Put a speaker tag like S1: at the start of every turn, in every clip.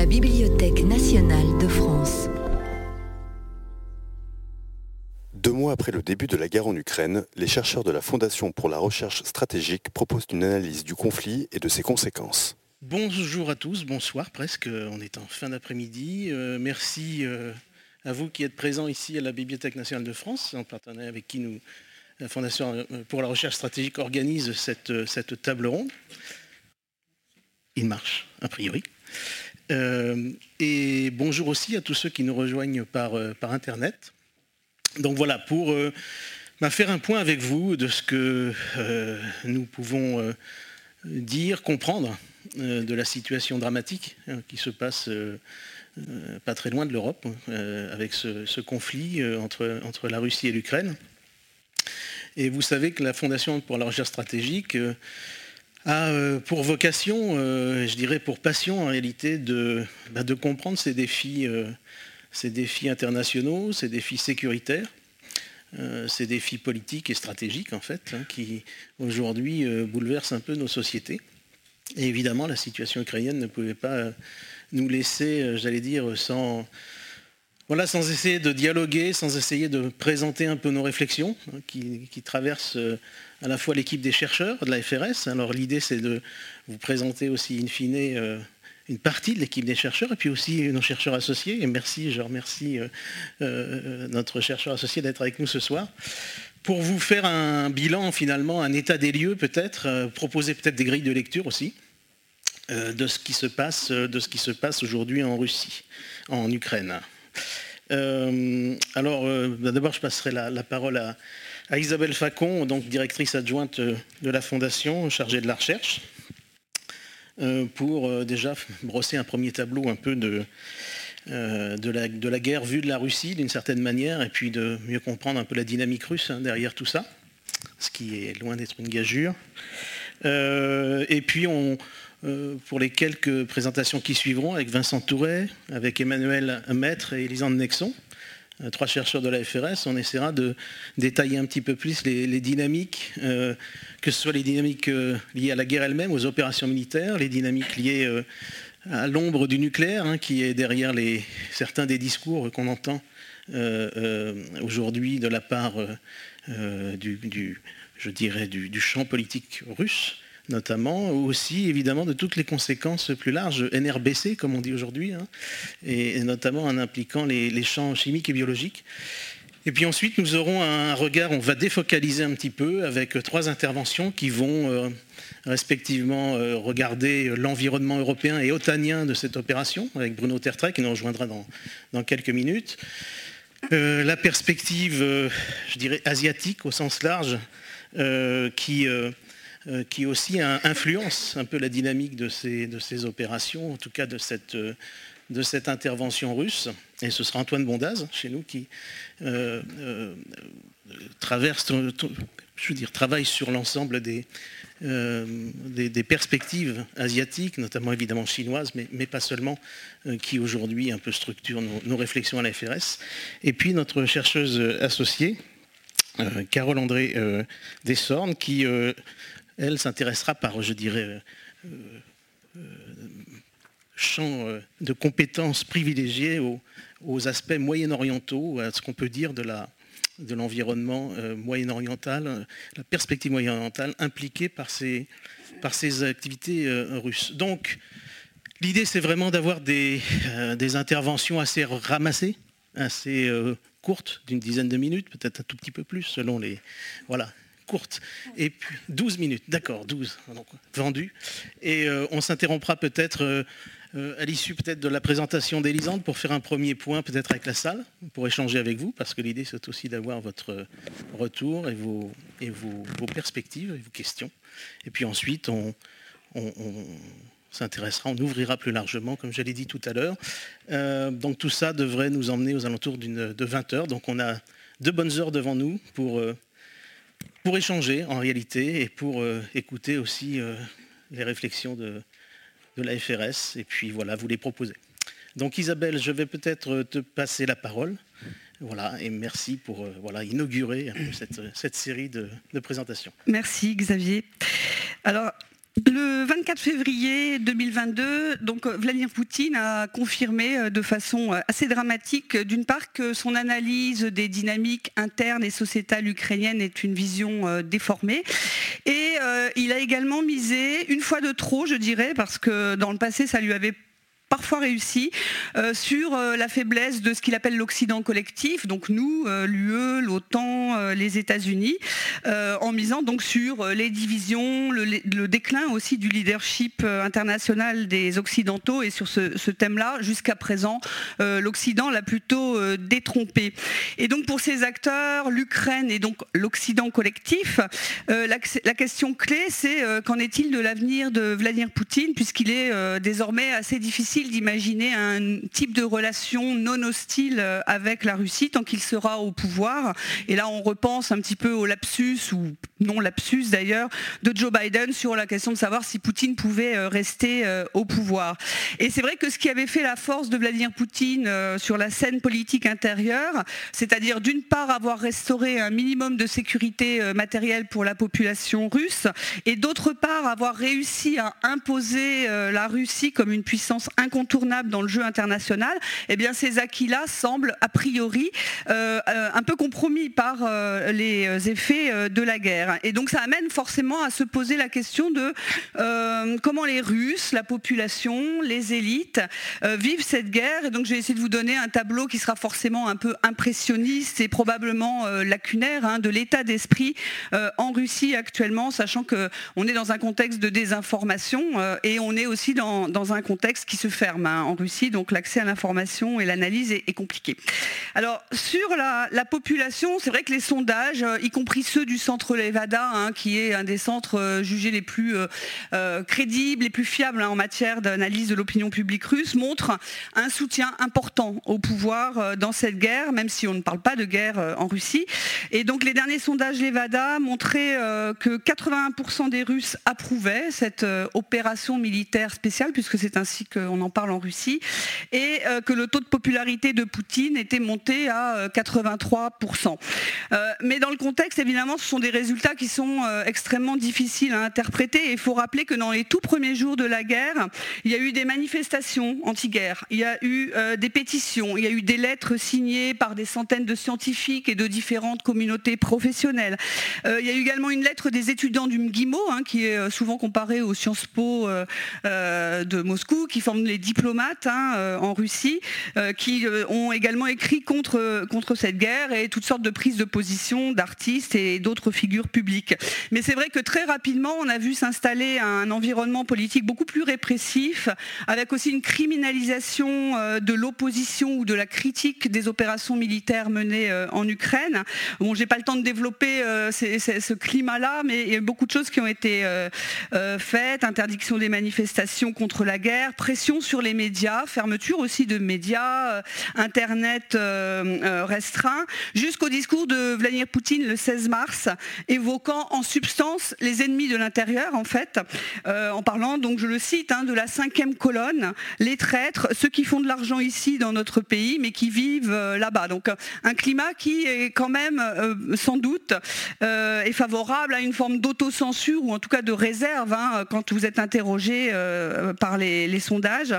S1: la Bibliothèque nationale de France.
S2: Deux mois après le début de la guerre en Ukraine, les chercheurs de la Fondation pour la recherche stratégique proposent une analyse du conflit et de ses conséquences.
S3: Bonjour à tous, bonsoir presque, on est en fin d'après-midi. Euh, merci euh, à vous qui êtes présents ici à la Bibliothèque nationale de France, en partenariat avec qui nous, la Fondation euh, pour la recherche stratégique organise cette, cette table ronde. Il marche, a priori. Et bonjour aussi à tous ceux qui nous rejoignent par, par Internet. Donc voilà, pour euh, bah, faire un point avec vous de ce que euh, nous pouvons euh, dire, comprendre de la situation dramatique hein, qui se passe pas très loin de l'Europe, avec ce, conflit entre, entre, la Russie et l'Ukraine. Et vous savez que la Fondation pour la recherche stratégique a pour vocation, je dirais pour passion en réalité, de, bah, comprendre ces défis ces défis internationaux, ces défis sécuritaires, euh, ces défis politiques et stratégiques en fait, hein, qui aujourd'hui euh, bouleversent un peu nos sociétés. Et évidemment, la situation ukrainienne ne pouvait pas euh, nous laisser, j'allais dire, sans, voilà, sans essayer de dialoguer, sans essayer de présenter un peu nos réflexions hein, qui, traversent à la fois l'équipe des chercheurs de la FRS. Alors l'idée, c'est de vous présenter aussi in fine une partie de l'équipe des chercheurs et puis aussi nos chercheurs associés. Et merci, je remercie euh, euh, notre chercheur associé d'être avec nous ce soir. Pour vous faire un bilan, finalement, un état des lieux peut-être, euh, proposer peut-être des grilles de lecture aussi de ce qui se passe, passe aujourd'hui en Russie, en Ukraine. alors, d'abord, je passerai la, parole à, à, Isabelle Facon, donc directrice adjointe de la Fondation chargée de la recherche. Euh, pour euh, déjà brosser un premier tableau un peu de, euh, la, guerre vue de la Russie d'une certaine manière, et puis de mieux comprendre un peu la dynamique russe hein, derrière tout ça, ce qui est loin d'être une gageure. et puis pour les quelques présentations qui suivront, avec Vincent Touret, avec Emmanuel Maître et Elisande Nexon, euh, trois chercheurs de la FRS, on essaiera de détailler un petit peu plus les, dynamiques, euh, que ce soit les dynamiques euh, liées à la guerre elle-même, aux opérations militaires, les dynamiques liées à l'ombre du nucléaire, hein, qui est derrière certains des discours qu'on entend aujourd'hui de la part du, je dirais, du champ politique russe notamment, aussi évidemment de toutes les conséquences plus larges, NRBC comme on dit aujourd'hui, hein, et, notamment en impliquant les, champs chimiques et biologiques. Et puis ensuite, nous aurons un regard, on va défocaliser un petit peu avec trois interventions qui vont euh, respectivement euh, regarder l'environnement européen et otanien de cette opération, avec Bruno Tertrais qui nous rejoindra dans, quelques minutes. Euh, la perspective, je dirais, asiatique au sens large, qui euh, qui aussi influence un peu la dynamique de ces, opérations, en tout cas de cette, euh, de cette intervention russe. Et ce sera Antoine Bondaz, chez nous, qui euh, traverse, je veux dire, travaille sur l'ensemble des, perspectives asiatiques, notamment évidemment chinoises, mais, pas seulement, qui aujourd'hui un peu structurent nos, nos, réflexions à la FRS. Et puis notre chercheuse associée, Carole André Dessornes, qui elle s'intéressera par, je dirais, euh, euh, champ euh, de compétences privilégiés aux, aspects moyen-orientaux, à ce qu'on peut dire de la, de l'environnement moyen-oriental, la perspective moyen-orientale impliquée par ces, par ces activités russes. Donc, l'idée, c'est vraiment d'avoir des, des, interventions assez ramassées, assez courtes, d'une dizaine de minutes, peut-être un tout petit peu plus, selon les... Voilà, courte. Et puis 12 minutes, d'accord, 12, donc, vendu. Et euh, on s'interrompra peut-être euh, euh, à l'issue peut-être de la présentation d'Elisande pour faire un premier point peut-être avec la salle, pour échanger avec vous, parce que l'idée c'est aussi d'avoir votre retour et vos, et vos, perspectives et vos questions. Et puis ensuite, on, s'intéressera, on ouvrira plus largement, comme je l'ai dit tout à l'heure. donc tout ça devrait nous emmener aux alentours de 20 heures. Donc on a deux bonnes heures devant nous pour pour échanger en réalité et pour euh, écouter aussi euh, les réflexions de, la FRS et puis voilà, vous les proposer. Donc Isabelle, je vais peut-être te passer la parole. Voilà, et merci pour euh, voilà, inaugurer cette, cette série de, de, présentations.
S4: Merci Xavier. Alors, Le 24 février 2022, donc Vladimir Poutine a confirmé de façon assez dramatique, d'une part, que son analyse des dynamiques internes et sociétales ukrainiennes est une vision déformée, et il a également misé une fois de trop, je dirais, parce que dans le passé, ça lui avait parfois réussi euh, sur euh, la faiblesse de ce qu'il appelle l'Occident collectif, donc nous, euh, l'UE, l'OTAN, les États-Unis, en misant donc sur les divisions, le, déclin aussi du leadership international des Occidentaux et sur ce, thème-là, jusqu'à présent, l'Occident l'a plutôt détrompé. Et donc pour ces acteurs, l'Ukraine et donc l'Occident collectif, la, la, question clé, c'est qu'en est-il de l'avenir de Vladimir Poutine, puisqu'il est désormais assez difficile d'imaginer un type de relation non hostile euh, avec la Russie tant qu'il sera au pouvoir. Et là, on repense un petit peu au lapsus, ou non lapsus d'ailleurs, de Joe Biden sur la question de savoir si Poutine pouvait euh, rester euh, au pouvoir. Et c'est vrai que ce qui avait fait la force de Vladimir Poutine sur la scène politique intérieure, c'est-à-dire d'une part avoir restauré un minimum de sécurité matérielle pour la population russe, et d'autre part avoir réussi à imposer la Russie comme une puissance incontournable dans le jeu international, eh bien ces acquis-là semblent a priori euh, euh, un peu compromis par euh, les effets de la guerre. Et donc ça amène forcément à se poser la question de comment les Russes, la population, les élites vivent cette guerre. Et donc je vais essayer de vous donner un tableau qui sera forcément un peu impressionniste et probablement lacunaire hein, de l'état d'esprit en Russie actuellement, sachant qu'on est dans un contexte de désinformation et on est aussi dans, dans un contexte qui se hein, en Russie, donc l'accès à l'information et l'analyse est, compliqué. Alors sur la, population, c'est vrai que les sondages, euh, y compris ceux du centre Levada, hein, qui est un des centres euh, jugés les plus euh, crédibles, les plus fiables hein, en matière d'analyse de l'opinion publique russe, montrent un soutien important au pouvoir dans cette guerre, même si on ne parle pas de guerre en Russie. Et donc les derniers sondages Levada montraient que 81% des Russes approuvaient cette opération militaire spéciale, puisque c'est ainsi qu'on on parle en Russie, et euh, que le taux de popularité de Poutine était monté à 83%. Euh, euh, mais dans le contexte, évidemment, ce sont des résultats qui sont extrêmement difficiles à interpréter. Et il faut rappeler que dans les tout premiers jours de la guerre, il y a eu des manifestations anti-guerre, il y a eu des pétitions, il y a eu des lettres signées par des centaines de scientifiques et de différentes communautés professionnelles. il y a eu également une lettre des étudiants du MGIMO, hein, qui est souvent comparé aux Sciences Po de Moscou, qui forment les diplomates hein, euh, en Russie euh, qui euh, ont également écrit contre, contre cette guerre et toutes sortes de prises de position d'artistes et d'autres figures publiques. Mais c'est vrai que très rapidement, on a vu s'installer un environnement politique beaucoup plus répressif, avec aussi une criminalisation de l'opposition ou de la critique des opérations militaires menées en Ukraine. Bon, j'ai pas le temps de développer ce climat-là, mais il y a beaucoup de choses qui ont été faites, interdiction des manifestations contre la guerre, pression sur les médias, fermeture aussi de médias, euh, Internet euh, euh, restreint, jusqu'au discours de Vladimir Poutine le 16 mars, évoquant en substance les ennemis de l'intérieur, en fait, en parlant, donc je le cite, hein, de la cinquième colonne, les traîtres, ceux qui font de l'argent ici dans notre pays, mais qui vivent là-bas. Donc un climat qui est quand même, sans doute, est favorable à une forme d'autocensure, ou en tout cas de réserve, hein, quand vous êtes interrogé par les sondages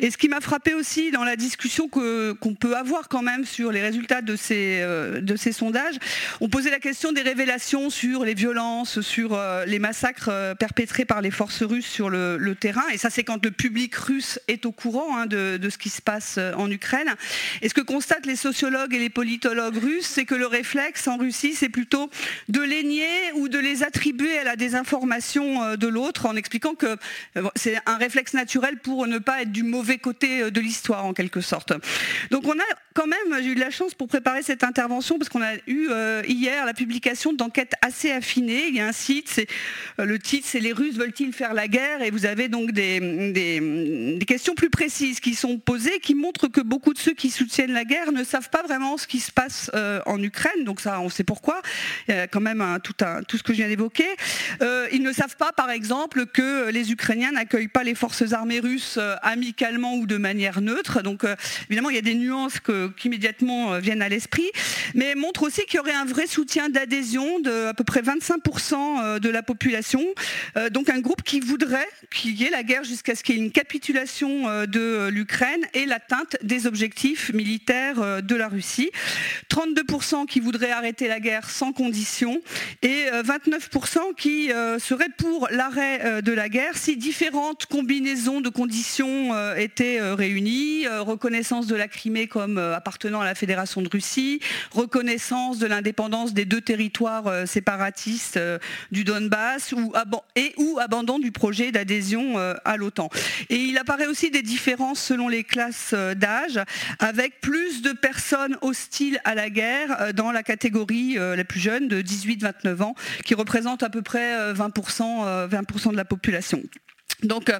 S4: et ce qui m'a frappé aussi dans la discussion qu'on peut avoir quand même sur les résultats de ces, euh, de ces sondages, on posait la question des révélations sur les violences, sur euh, les massacres euh, perpétrés par les forces russes sur le, terrain. Et ça, c'est quand le public russe est au courant hein, de, ce qui se passe en Ukraine. Et ce que constatent les sociologues et les politologues russes, c'est que le réflexe en Russie, c'est plutôt de les nier ou de les attribuer à la désinformation de l'autre en expliquant que c'est un réflexe naturel pour ne pas être du mauvais côté euh, de l'histoire en quelque sorte. Donc on a quand même, j'ai eu de la chance pour préparer cette intervention parce qu'on a eu euh, hier la publication d'enquêtes assez affinées. Il y a un site, euh, le titre c'est Les Russes veulent-ils faire la guerre? Et vous avez donc des, questions plus précises qui sont posées qui montrent que beaucoup de ceux qui soutiennent la guerre ne savent pas vraiment ce qui se passe en Ukraine. Donc ça, on sait pourquoi. Il y a quand même tout ce que je viens d'évoquer. ils ne savent pas, par exemple, que les Ukrainiens n'accueillent pas les forces armées russes amicalement ou de manière neutre. Donc évidemment, il y a des nuances qui immédiatement viennent à l'esprit, mais montre aussi qu'il y aurait un vrai soutien d'adhésion de à peu près 25% de la population. donc un groupe qui voudrait qu'il y ait la guerre jusqu'à ce qu'il y ait une capitulation de l'Ukraine et l'atteinte des objectifs militaires de la Russie. 32% qui voudraient arrêter la guerre sans condition et 29% qui seraient pour l'arrêt de la guerre si différentes combinaisons de conditions euh, étaient euh, réunies, euh, reconnaissance de la Crimée comme appartenant à la Fédération de Russie, reconnaissance de l'indépendance des deux territoires séparatistes du Donbass ou, et ou abandon du projet d'adhésion à l'OTAN. Et il apparaît aussi des différences selon les classes d'âge, avec plus de personnes hostiles à la guerre dans la catégorie la plus jeune de 18-29 ans, qui représente à peu près 20%, 20 de la population. Donc,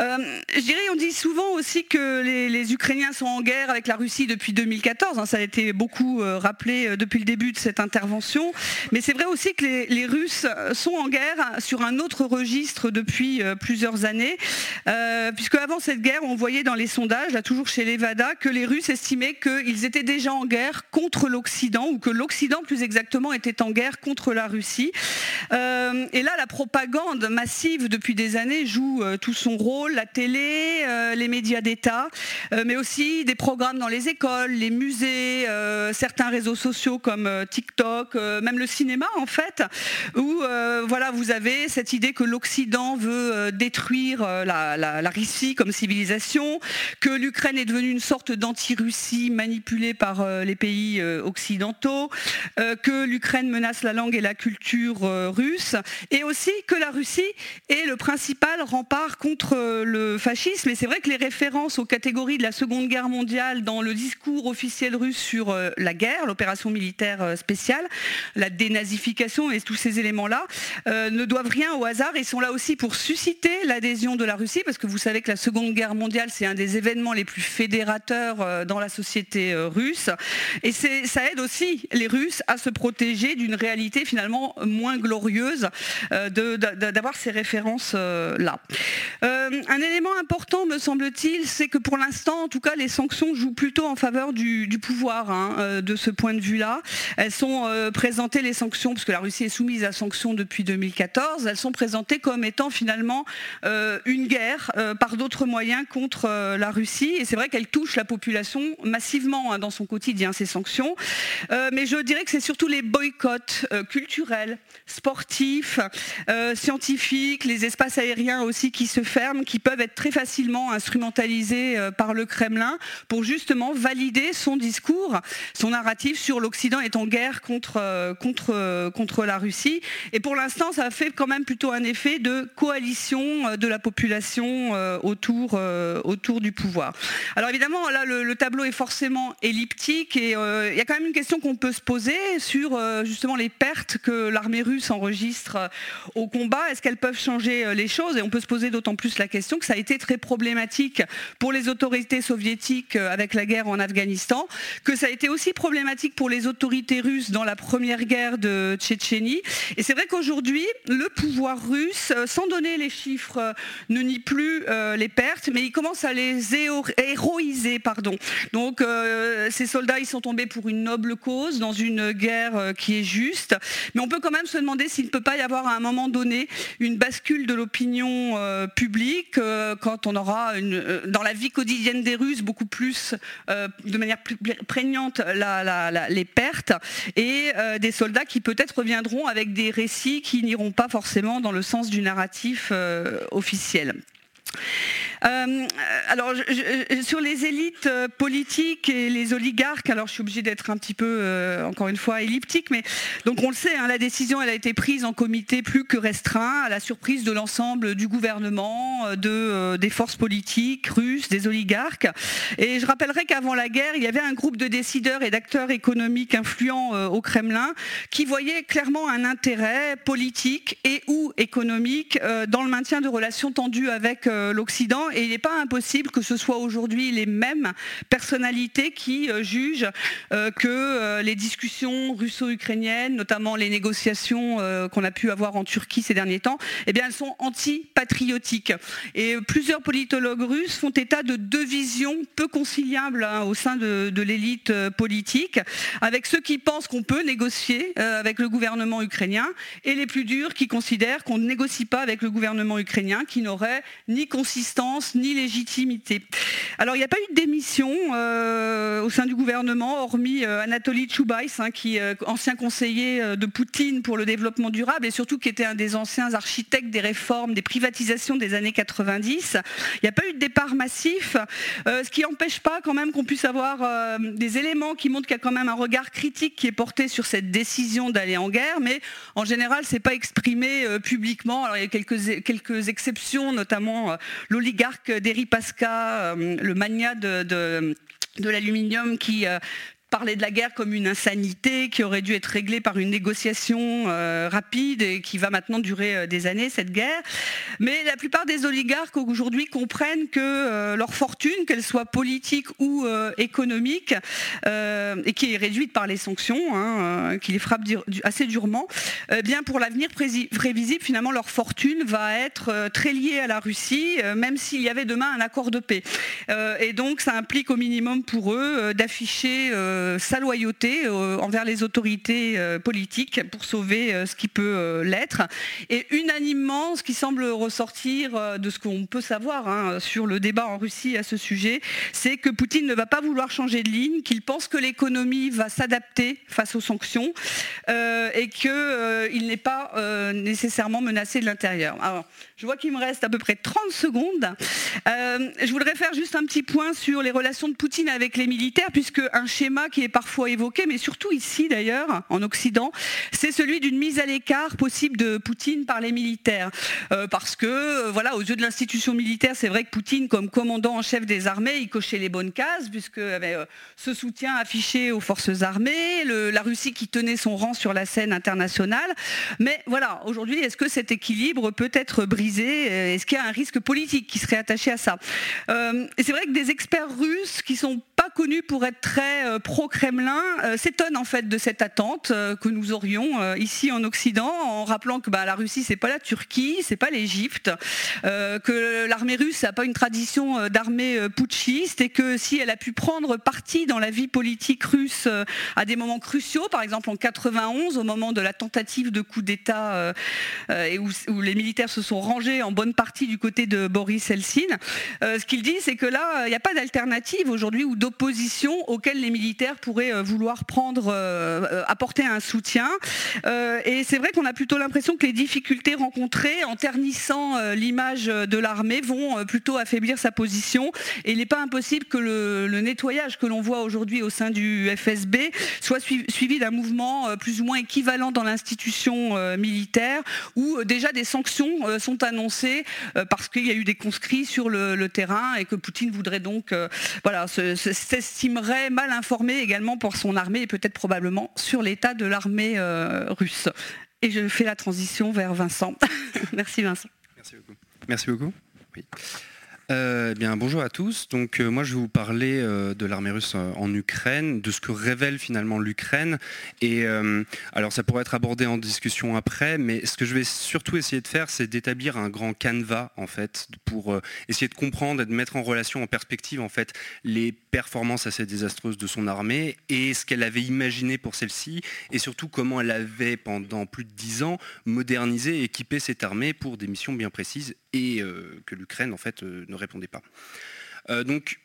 S4: je dirais, on dit souvent aussi que les, Ukrainiens sont en guerre avec la Russie depuis 2014. Hein, ça a été beaucoup euh, rappelé depuis le début de cette intervention. Mais c'est vrai aussi que les, Russes sont en guerre sur un autre registre depuis plusieurs années. puisque avant cette guerre, on voyait dans les sondages, là toujours chez l'Evada, que les Russes estimaient qu'ils étaient déjà en guerre contre l'Occident, ou que l'Occident plus exactement était en guerre contre la Russie. et là, la propagande massive depuis des années joue euh, tout son rôle, la télé, euh, les médias d'État, euh, mais aussi des programmes dans les écoles, les musées, certains réseaux sociaux comme TikTok, même le cinéma en fait, où voilà, vous avez cette idée que l'Occident veut détruire la, Russie comme civilisation, que l'Ukraine est devenue une sorte d'anti-Russie manipulée par les pays occidentaux, que l'Ukraine menace la langue et la culture russe, et aussi que la Russie est le principal rempart contre euh, le fascisme. Et c'est vrai que les références aux catégories de la Seconde Guerre mondiale dans le discours officiel russe sur euh, la guerre, l'opération militaire euh, spéciale, la dénazification et tous ces éléments-là ne doivent rien au hasard et sont là aussi pour susciter l'adhésion de la Russie, parce que vous savez que la Seconde Guerre mondiale, c'est un des événements les plus fédérateurs dans la société russe. Et ça aide aussi les Russes à se protéger d'une réalité finalement moins glorieuse d'avoir ces références-là. Euh, un élément important, me semble-t-il, c'est que pour l'instant, en tout cas, les sanctions jouent plutôt en faveur du, pouvoir hein, euh, de ce point de vue-là. Elles sont euh, présentées, les sanctions, parce que la Russie est soumise à sanctions depuis 2014, elles sont présentées comme étant finalement une guerre par d'autres moyens contre la Russie. Et c'est vrai qu'elles touchent la population massivement hein, dans son quotidien, ces sanctions. mais je dirais que c'est surtout les boycotts culturels, sportifs, scientifiques, les espaces aériens aussi qui se ferment, qui peuvent être très facilement instrumentalisés euh, par le Kremlin pour justement valider son discours, son narratif sur l'Occident est en guerre contre, euh, contre, euh, contre la Russie. Et pour l'instant, ça fait quand même plutôt un effet de coalition de la population autour, autour du pouvoir. Alors évidemment, là, le, tableau est forcément elliptique et il y a quand même une question qu'on peut se poser sur justement les pertes que l'armée russe enregistre au combat. Est-ce qu'elles peuvent changer les choses? Et on peut se poser d'autant plus la question que ça a été très problématique pour les autorités soviétiques euh, avec la guerre en Afghanistan, que ça a été aussi problématique pour les autorités russes dans la première guerre de Tchétchénie. Et c'est vrai qu'aujourd'hui, le pouvoir russe, euh, sans donner les chiffres, euh, ne nie plus les pertes, mais il commence à les héroïser. Pardon. Donc ces soldats, ils sont tombés pour une noble cause, dans une guerre qui est juste. Mais on peut quand même se demander s'il ne peut pas y avoir à un moment donné une bascule de l'opinion public euh, quand on aura euh, dans la vie quotidienne des Russes beaucoup plus, de manière plus prégnante, les pertes et des soldats qui peut-être reviendront avec des récits qui n'iront pas forcément dans le sens du narratif officiel. Euh, alors, sur les élites euh, politiques et les oligarques, alors je suis obligée d'être un petit peu, euh, encore une fois, elliptique, mais donc on le sait, hein, la décision, elle a été prise en comité plus que restreint, à la surprise de l'ensemble du gouvernement, de, des forces politiques russes, des oligarques. Et je rappellerai qu'avant la guerre, il y avait un groupe de décideurs et d'acteurs économiques influents au Kremlin qui voyaient clairement un intérêt politique et ou économique dans le maintien de relations tendues avec l'Occident et il n'est pas impossible que ce soit aujourd'hui les mêmes personnalités qui jugent que les discussions russo-ukrainiennes, notamment les négociations qu'on a pu avoir en Turquie ces derniers temps, eh bien, elles sont anti-patriotiques. Et plusieurs politologues russes font état de deux visions peu conciliables hein, au sein de, l'élite politique, avec ceux qui pensent qu'on peut négocier avec le gouvernement ukrainien et les plus durs qui considèrent qu'on ne négocie pas avec le gouvernement ukrainien qui n'aurait ni consistance ni légitimité. Alors il n'y a pas eu de démission euh, au sein du gouvernement, hormis euh, Anatoly Choubaïs, hein, qui euh, ancien conseiller de Poutine pour le développement durable et surtout qui était un des anciens architectes des réformes, des privatisations des années 90. Il n'y a pas eu de départ massif, ce qui n'empêche pas quand même qu'on puisse avoir des éléments qui montrent qu'il y a quand même un regard critique qui est porté sur cette décision d'aller en guerre, mais en général, ce n'est pas exprimé publiquement. Alors il y a quelques, quelques exceptions, notamment l'oligarque Deripaska, le mania de, de l'aluminium qui euh, parler de la guerre comme une insanité qui aurait dû être réglée par une négociation euh, rapide et qui va maintenant durer euh, des années, cette guerre. Mais la plupart des oligarques aujourd'hui comprennent que euh, leur fortune, qu'elle soit politique ou économique, et qui est réduite par les sanctions, hein, qui les frappent assez durement, eh bien pour l'avenir prévisible, finalement, leur fortune va être très liée à la Russie, même s'il y avait demain un accord de paix. et donc ça implique au minimum pour eux d'afficher sa loyauté euh, envers les autorités euh, politiques pour sauver ce qui peut l'être. Et unanimement, ce qui semble ressortir de ce qu'on peut savoir hein, sur le débat en Russie à ce sujet, c'est que Poutine ne va pas vouloir changer de ligne, qu'il pense que l'économie va s'adapter face aux sanctions et qu'il n'est pas nécessairement menacé de l'intérieur. Alors, je vois qu'il me reste à peu près 30 secondes. je voudrais faire juste un petit point sur les relations de Poutine avec les militaires, puisque un schéma qui est parfois évoqué, mais surtout ici d'ailleurs, en Occident, c'est celui d'une mise à l'écart possible de Poutine par les militaires. Euh, parce que, euh, voilà, aux yeux de l'institution militaire, c'est vrai que Poutine, comme commandant en chef des armées, il cochait les bonnes cases, puisque euh, ce soutien affiché aux forces armées, la Russie qui tenait son rang sur la scène internationale. Mais voilà, aujourd'hui, est-ce que cet équilibre peut être brisé? Est-ce qu'il y a un risque politique qui serait attaché à ça? C'est vrai que des experts russes qui sont pas connus pour être très pro Kremlin euh, s'étonne en fait de cette attente euh, que nous aurions euh, ici en Occident, en rappelant que bah, la Russie c'est pas la Turquie, c'est pas l'Égypte, que l'armée russe n'a pas une tradition d'armée putschiste et que si elle a pu prendre parti dans la vie politique russe à des moments cruciaux, par exemple en 91 au moment de la tentative de coup d'État où, les militaires se sont rangés en bonne partie du côté de Boris Eltsine, ce qu'il dit c'est que là il n'y a pas d'alternative aujourd'hui ou d'opposition auquel les militaires pourrait euh, vouloir prendre, euh, euh, apporter un soutien. et c'est vrai qu'on a plutôt l'impression que les difficultés rencontrées en ternissant l'image de l'armée vont plutôt affaiblir sa position. Et il n'est pas impossible que le, nettoyage que l'on voit aujourd'hui au sein du FSB soit suivi, d'un mouvement plus ou moins équivalent dans l'institution militaire, où déjà des sanctions sont annoncées parce qu'il y a eu des conscrits sur le, terrain et que Poutine voudrait donc, voilà, s'estimerait mal informé également pour son armée et peut-être probablement sur l'état de l'armée euh, russe. Et je fais la transition vers Vincent. Merci Vincent.
S5: Merci beaucoup. Merci beaucoup. Euh, bien, bonjour à tous. Donc, euh, moi, je vais vous parler euh, de l'armée russe en Ukraine, de ce que révèle finalement l'Ukraine. Et alors, ça pourrait être abordé en discussion après, mais ce que je vais surtout essayer de faire, c'est d'établir un grand canevas, en fait, pour essayer de comprendre et de mettre en relation, en perspective, en fait, les performances assez désastreuses de son armée et ce qu'elle avait imaginé pour celle-ci, et surtout comment elle avait, pendant plus de dix ans, modernisé et équipé cette armée pour des missions bien précises et que l'Ukraine, en fait, ne répondait pas. Euh, donc,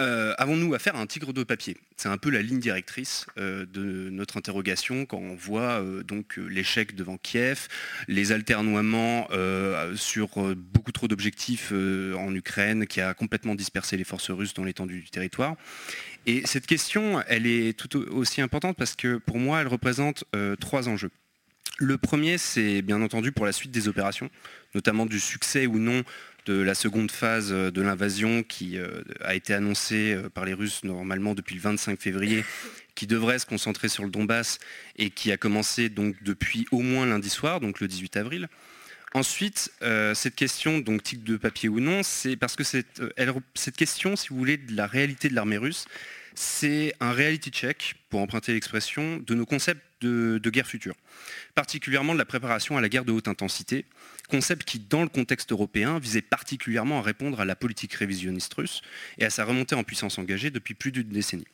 S5: euh, avons-nous affaire à un tigre de papier? C'est un peu la ligne directrice euh, de notre interrogation quand on voit donc l'échec devant Kiev, les alternoiements sur beaucoup trop d'objectifs en Ukraine qui a complètement dispersé les forces russes dans l'étendue du territoire. Et cette question, elle est tout aussi importante parce que pour moi, elle représente trois enjeux. Le premier, c'est bien entendu pour la suite des opérations, notamment du succès ou non de la seconde phase de l'invasion qui euh, a été annoncée euh, par les Russes normalement depuis le 25 février, qui devrait se concentrer sur le Donbass et qui a commencé donc depuis au moins lundi soir, donc le 18 avril. Ensuite, euh, cette question, donc tic de papier ou non, c'est parce que cette, euh, cette question, si vous voulez, de la réalité de l'armée russe, c'est un reality check, pour emprunter l'expression, de nos concepts de, de, guerre future, particulièrement de la préparation à la guerre de haute intensité, concept qui, dans le contexte européen, visait particulièrement à répondre à la politique révisionniste russe et à sa remontée en puissance engagée depuis plus d'une décennie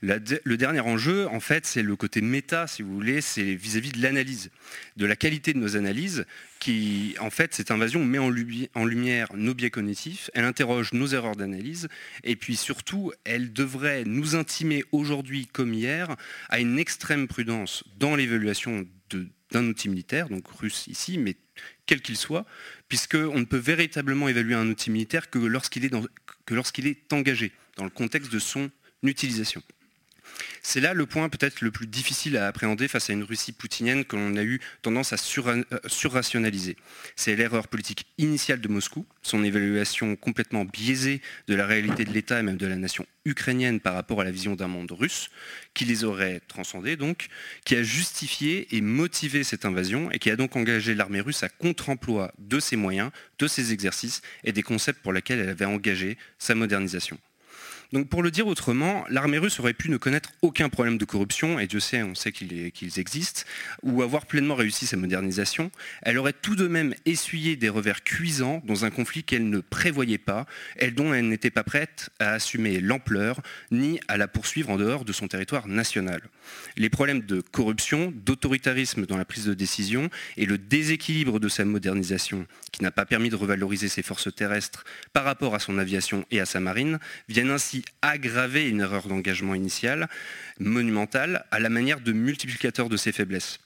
S5: le dernier enjeu, en fait, c'est le côté méta, si vous voulez, c'est vis-à-vis de l'analyse, de la qualité de nos analyses, qui, en fait, cette invasion met en, lumière nos biais cognitifs, elle interroge nos erreurs d'analyse, et puis surtout, elle devrait nous intimer aujourd'hui comme hier à une extrême prudence dans l'évaluation d'un outil militaire, donc russe ici, mais quel qu'il soit, puisqu'on ne peut véritablement évaluer un outil militaire que lorsqu'il est, lorsqu'il est engagé, dans le contexte de son C'est là le point peut-être le plus difficile à appréhender face à une Russie poutinienne que l'on a eu tendance à euh, surrationaliser. C'est l'erreur politique initiale de Moscou, son évaluation complètement biaisée de la réalité de l'État et même de la nation ukrainienne par rapport à la vision d'un monde russe, qui les aurait transcendés donc, qui a justifié et motivé cette invasion et qui a donc engagé l'armée russe à contre-emploi de ses moyens, de ses exercices et des concepts pour lesquels elle avait engagé sa modernisation. Donc pour le dire autrement, l'armée russe aurait pu ne connaître aucun problème de corruption, et Dieu sait, on sait qu'ils existent, ou avoir pleinement réussi sa modernisation. Elle aurait tout de même essuyé des revers cuisants dans un conflit qu'elle ne prévoyait pas, et dont elle n'était pas prête à assumer l'ampleur, ni à la poursuivre en dehors de son territoire national. Les problèmes de corruption, d'autoritarisme dans la prise de décision, et le déséquilibre de sa modernisation, qui n'a pas permis de revaloriser ses forces terrestres par rapport à son aviation et à sa marine, viennent ainsi aggraver une erreur d'engagement initiale monumentale à la manière de multiplicateur de ses faiblesses.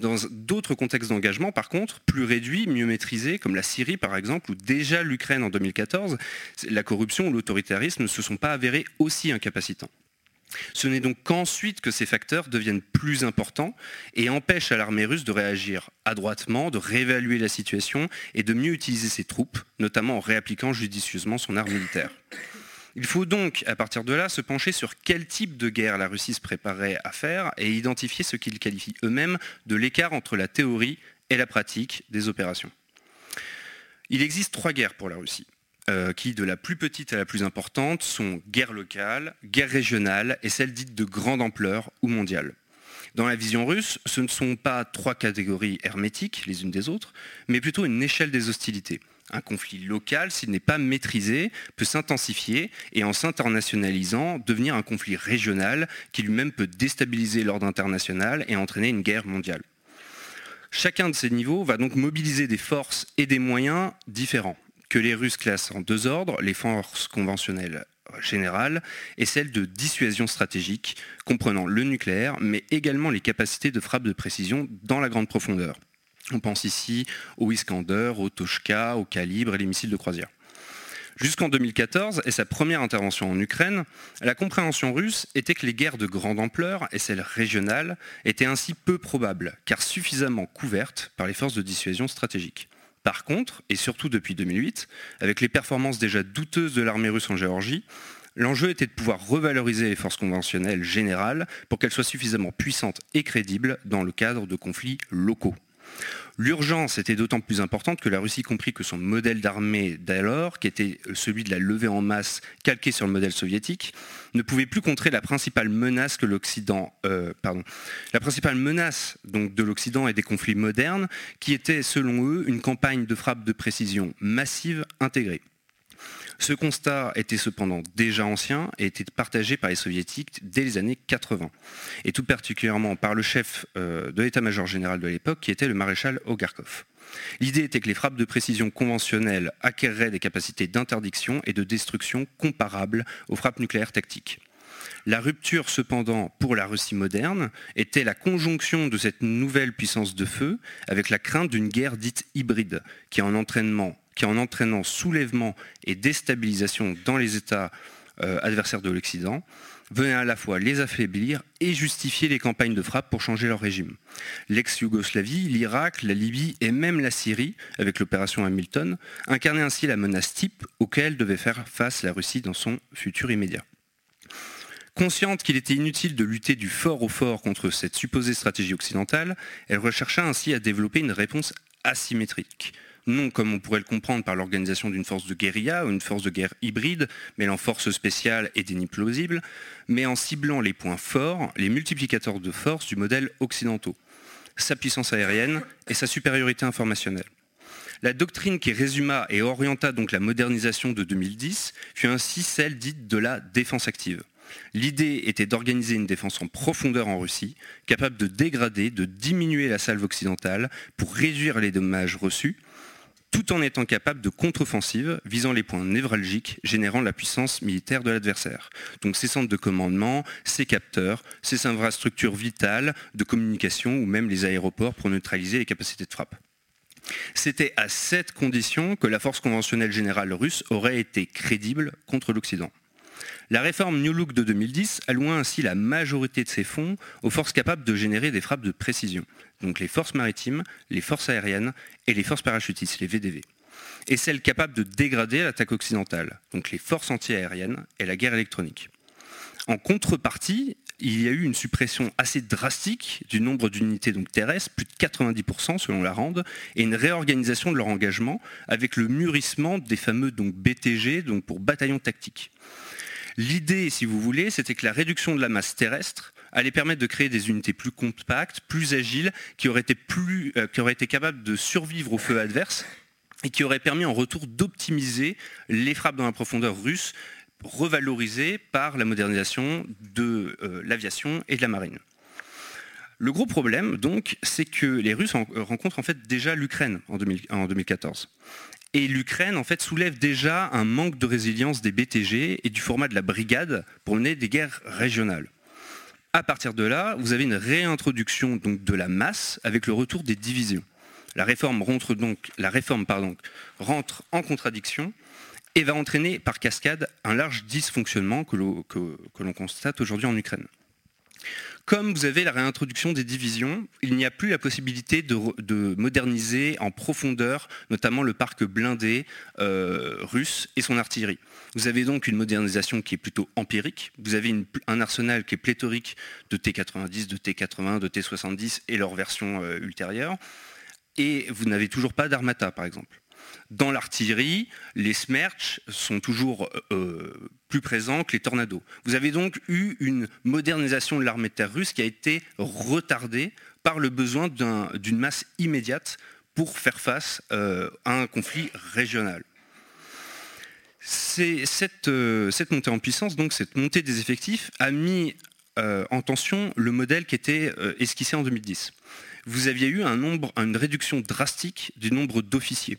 S5: Dans d'autres contextes d'engagement, par contre, plus réduits, mieux maîtrisés, comme la Syrie par exemple, ou déjà l'Ukraine en 2014, la corruption ou l'autoritarisme ne se sont pas avérés aussi incapacitants. Ce n'est donc qu'ensuite que ces facteurs deviennent plus importants et empêchent à l'armée russe de réagir adroitement, de réévaluer la situation et de mieux utiliser ses troupes, notamment en réappliquant judicieusement son art militaire. Il faut donc, à partir de là, se pencher sur quel type de guerre la Russie se préparait à faire et identifier ce qu'ils qualifient eux-mêmes de l'écart entre la théorie et la pratique des opérations. Il existe trois guerres pour la Russie. Euh, qui, de la plus petite à la plus importante, sont guerre locale, guerre régionale et celle dite de grande ampleur ou mondiale. Dans la vision russe, ce ne sont pas trois catégories hermétiques les unes des autres, mais plutôt une échelle des hostilités. Un conflit local, s'il n'est pas maîtrisé, peut s'intensifier et en s'internationalisant, devenir un conflit régional qui lui-même peut déstabiliser l'ordre international et entraîner une guerre mondiale. Chacun de ces niveaux va donc mobiliser des forces et des moyens différents, que les Russes classent en deux ordres, les forces conventionnelles générales et celles de dissuasion stratégique, comprenant le nucléaire, mais également les capacités de frappe de précision dans la grande profondeur. On pense ici aux Iskander, aux Toshka, aux calibres et les missiles de croisière. Jusqu'en 2014 et sa première intervention en Ukraine, la compréhension russe était que les guerres de grande ampleur et celles régionales étaient ainsi peu probables, car suffisamment couvertes par les forces de dissuasion stratégique. Par contre, et surtout depuis 2008, avec les performances déjà douteuses de l'armée russe en Géorgie, l'enjeu était de pouvoir revaloriser les forces conventionnelles générales pour qu'elles soient suffisamment puissantes et crédibles dans le cadre de conflits locaux. L'urgence était d'autant plus importante que la Russie comprit que son modèle d'armée d'alors, qui était celui de la levée en masse calqué sur le modèle soviétique, ne pouvait plus contrer la principale menace que l'Occident, euh, la principale menace donc de l'Occident et des conflits modernes, qui était selon eux une campagne de frappe de précision massive intégrée. Ce constat était cependant déjà ancien et était partagé par les soviétiques dès les années 80, et tout particulièrement par le chef euh, de l'état-major général de l'époque, qui était le maréchal Ogarkov. L'idée était que les frappes de précision conventionnelles acquéreraient des capacités d'interdiction et de destruction comparables aux frappes nucléaires tactiques. La rupture, cependant, pour la Russie moderne, était la conjonction de cette nouvelle puissance de feu avec la crainte d'une guerre dite hybride, qui en entraînement qui en entraînant soulèvement et déstabilisation dans les États euh, adversaires de l'Occident, venait à la fois les affaiblir et justifier les campagnes de frappe pour changer leur régime. L'ex-Yougoslavie, l'Irak, la Libye et même la Syrie, avec l'opération Hamilton, incarnaient ainsi la menace type auquel devait faire face la Russie dans son futur immédiat. Consciente qu'il était inutile de lutter du fort au fort contre cette supposée stratégie occidentale, elle rechercha ainsi à développer une réponse asymétrique. Non comme on pourrait le comprendre par l'organisation d'une force de guérilla ou une force de guerre hybride, mêlant force spéciale et déni plausible, mais en ciblant les points forts, les multiplicateurs de force du modèle occidentaux, sa puissance aérienne et sa supériorité informationnelle. La doctrine qui résuma et orienta donc la modernisation de 2010 fut ainsi celle dite de la défense active. L'idée était d'organiser une défense en profondeur en Russie, capable de dégrader, de diminuer la salve occidentale pour réduire les dommages reçus, tout en étant capable de contre-offensive visant les points névralgiques générant la puissance militaire de l'adversaire. Donc ses centres de commandement, ses capteurs, ses infrastructures vitales de communication ou même les aéroports pour neutraliser les capacités de frappe. C'était à cette condition que la force conventionnelle générale russe aurait été crédible contre l'Occident. La réforme New Look de 2010 alloua ainsi la majorité de ses fonds aux forces capables de générer des frappes de précision, donc les forces maritimes, les forces aériennes et les forces parachutistes, les VDV, et celles capables de dégrader l'attaque occidentale, donc les forces antiaériennes et la guerre électronique. En contrepartie, il y a eu une suppression assez drastique du nombre d'unités terrestres, plus de 90% selon la RAND, et une réorganisation de leur engagement avec le mûrissement des fameux donc, BTG, donc pour bataillons tactiques. L'idée, si vous voulez, c'était que la réduction de la masse terrestre allait permettre de créer des unités plus compactes, plus agiles, qui auraient été, plus, euh, qui auraient été capables de survivre au feu adverse et qui auraient permis en retour d'optimiser les frappes dans la profondeur russe revalorisées par la modernisation de euh, l'aviation et de la marine. Le gros problème, donc, c'est que les Russes rencontrent en fait déjà l'Ukraine en 2014. Et l'Ukraine, en fait, soulève déjà un manque de résilience des BTG et du format de la brigade pour mener des guerres régionales. À partir de là, vous avez une réintroduction donc, de la masse avec le retour des divisions. La réforme, rentre donc, la réforme pardon, rentre en contradiction et va entraîner par cascade un large dysfonctionnement que l'on constate aujourd'hui en Ukraine. Comme vous avez la réintroduction des divisions, il n'y a plus la possibilité de, moderniser en profondeur, notamment le parc blindé euh, russe et son artillerie. Vous avez donc une modernisation qui est plutôt empirique. Vous avez un arsenal qui est pléthorique de T90, de T80, de T70 et leurs versions euh, ultérieures. Et vous n'avez toujours pas d'armata, par exemple. Dans l'artillerie, les Smerch sont toujours euh, plus présents que les tornados. Vous avez donc eu une modernisation de l'armée de terre russe qui a été retardée par le besoin d'une masse immédiate pour faire face euh, à un conflit régional. Cette, euh, montée en puissance, donc cette montée des effectifs, a mis en tension le modèle qui était esquissé en 2010. Vous aviez eu une réduction drastique du nombre d'officiers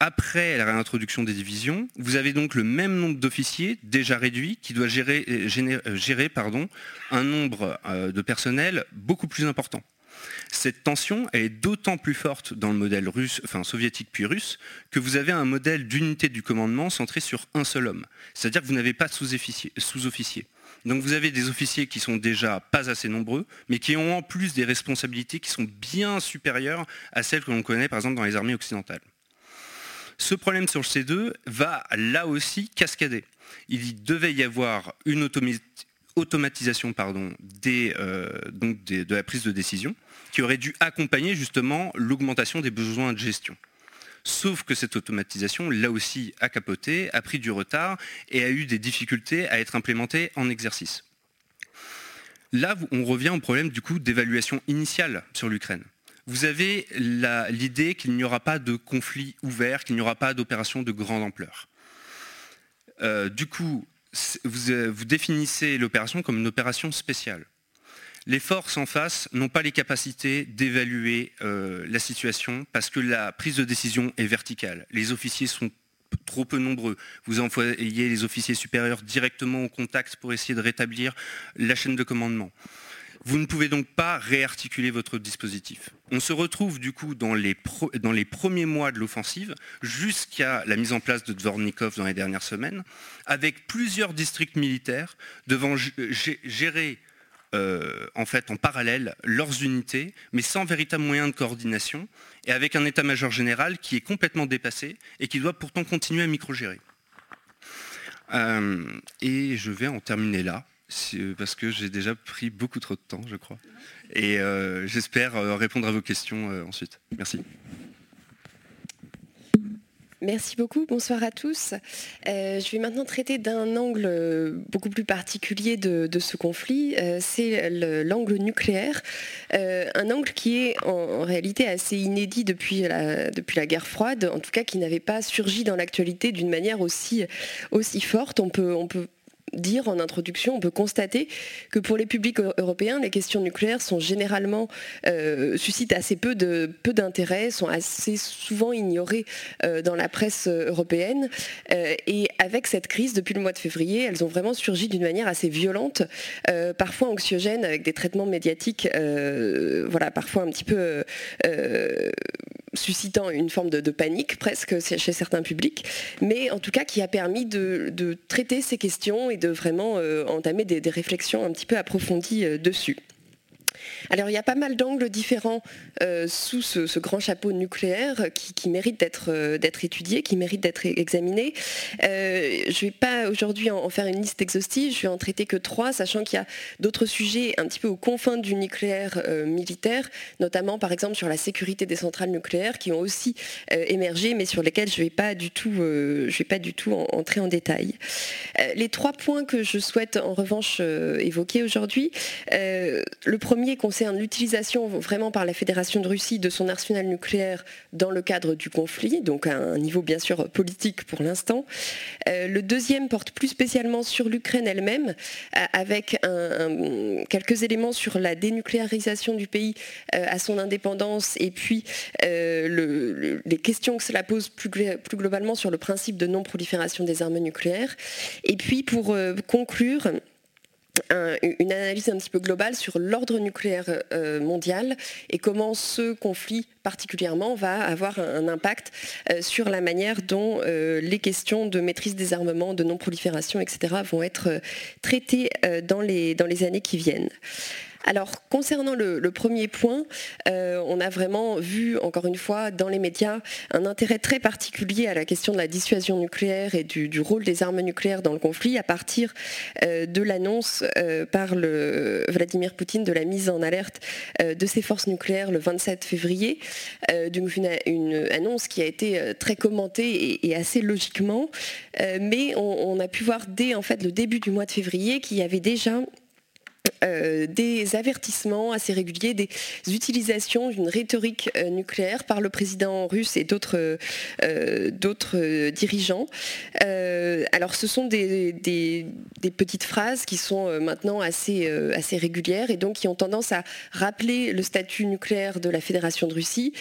S5: après la réintroduction des divisions, vous avez donc le même nombre d'officiers déjà réduit qui doit gérer, euh, euh, un nombre euh, de personnel beaucoup plus important. Cette tension est d'autant plus forte dans le modèle russe, soviétique puis russe, que vous avez un modèle d'unité du commandement centré sur un seul homme. C'est-à-dire que vous n'avez pas de sous-officiers. Donc vous avez des officiers qui sont déjà pas assez nombreux, mais qui ont en plus des responsabilités qui sont bien supérieures à celles que l'on connaît par exemple dans les armées occidentales. Ce problème sur le C2 va là aussi cascader. Il devait y avoir une automatisation euh, de la prise de décision qui aurait dû accompagner justement l'augmentation des besoins de gestion. Sauf que cette automatisation, là aussi, a capoté, a pris du retard et a eu des difficultés à être implémentée en exercice. Là, on revient au problème du coup d'évaluation initiale sur l'Ukraine. Vous avez l'idée qu'il n'y aura pas de conflit ouvert, qu'il n'y aura pas d'opération de grande ampleur. Euh, du coup, vous définissez l'opération comme une opération spéciale les forces en face n'ont pas les capacités d'évaluer euh, la situation parce que la prise de décision est verticale. Les officiers sont trop peu nombreux. Vous envoyez les officiers supérieurs directement au contact pour essayer de rétablir la chaîne de commandement. Vous ne pouvez donc pas réarticuler votre dispositif. On se retrouve du coup dans les, dans les premiers mois de l'offensive, jusqu'à la mise en place de Dvornikov dans les dernières semaines, avec plusieurs districts militaires devant gérer euh, en fait en parallèle leurs unités, mais sans véritable moyen de coordination, et avec un état-major général qui est complètement dépassé et qui doit pourtant continuer à microgérer. Euh, et je vais en terminer là. parce que j'ai déjà pris beaucoup trop de temps, je crois. Et j'espère répondre à vos questions ensuite. Merci.
S6: Merci beaucoup, bonsoir à tous. Euh, je vais maintenant traiter d'un angle beaucoup plus particulier de, ce conflit, euh, c'est l'angle nucléaire, euh, un angle qui est en, réalité assez inédit depuis la, depuis la guerre froide, en tout cas qui n'avait pas surgi dans l'actualité d'une manière aussi, aussi forte. On peut, on peut dire en introduction, on peut constater que pour les publics européens, les questions nucléaires sont généralement euh, suscitent assez peu de peu d'intérêt, sont assez souvent ignorées euh, dans la presse européenne. Euh, et avec cette crise, depuis le mois de février, elles ont vraiment surgi d'une manière assez violente, parfois anxiogène, avec des traitements médiatiques, voilà, parfois un petit peu suscitant une forme de, panique presque chez certains publics, mais en tout cas qui a permis de, traiter ces questions et vraiment euh, entamer des, réflexions un petit peu approfondies euh, dessus. Alors il y a pas mal d'angles différents euh, sous ce, grand chapeau nucléaire qui, mérite euh, d'être étudié, qui mérite d'être examiné. Euh, je ne vais pas aujourd'hui en, faire une liste exhaustive, je vais en traiter que trois, sachant qu'il y a d'autres sujets un petit peu aux confins du nucléaire militaire, notamment par exemple sur la sécurité des centrales nucléaires qui ont aussi émergé, mais sur lesquels je ne vais pas du tout, je vais pas du tout entrer en détail. les trois points que je souhaite en revanche évoquer aujourd'hui, le premier concerne l'utilisation vraiment par la Fédération de Russie de son arsenal nucléaire dans le cadre du conflit, donc à un niveau bien sûr politique pour l'instant. Euh, le deuxième porte plus spécialement sur l'Ukraine elle-même, avec quelques éléments sur la dénucléarisation du pays euh, à son indépendance et puis euh, les questions que cela pose plus, globalement sur le principe de non-prolifération des armes nucléaires. Et puis pour conclure, une analyse un petit peu globale sur l'ordre nucléaire euh, mondial et comment ce conflit particulièrement va avoir un, impact euh, sur la manière dont euh, les questions de maîtrise des armements, de non-prolifération, etc. vont être traitées dans les, dans les années qui viennent. Alors, concernant le, premier point, euh, on a vraiment vu, encore une fois, dans les médias, un intérêt très particulier à la question de la dissuasion nucléaire et du, rôle des armes nucléaires dans le conflit à partir euh, de l'annonce euh, par Vladimir Poutine de la mise en alerte de ses forces nucléaires le 27 février. donc une, annonce qui a été très commentée et, assez logiquement, mais on, on, a pu voir dès en fait le début du mois de février qu'il y avait déjà euh, des avertissements assez réguliers, des utilisations d'une rhétorique euh, nucléaire par le président russe et d'autres euh, dirigeants. alors ce sont des, petites phrases qui sont maintenant assez, régulières et donc qui ont tendance à rappeler le statut nucléaire de la Fédération de Russie,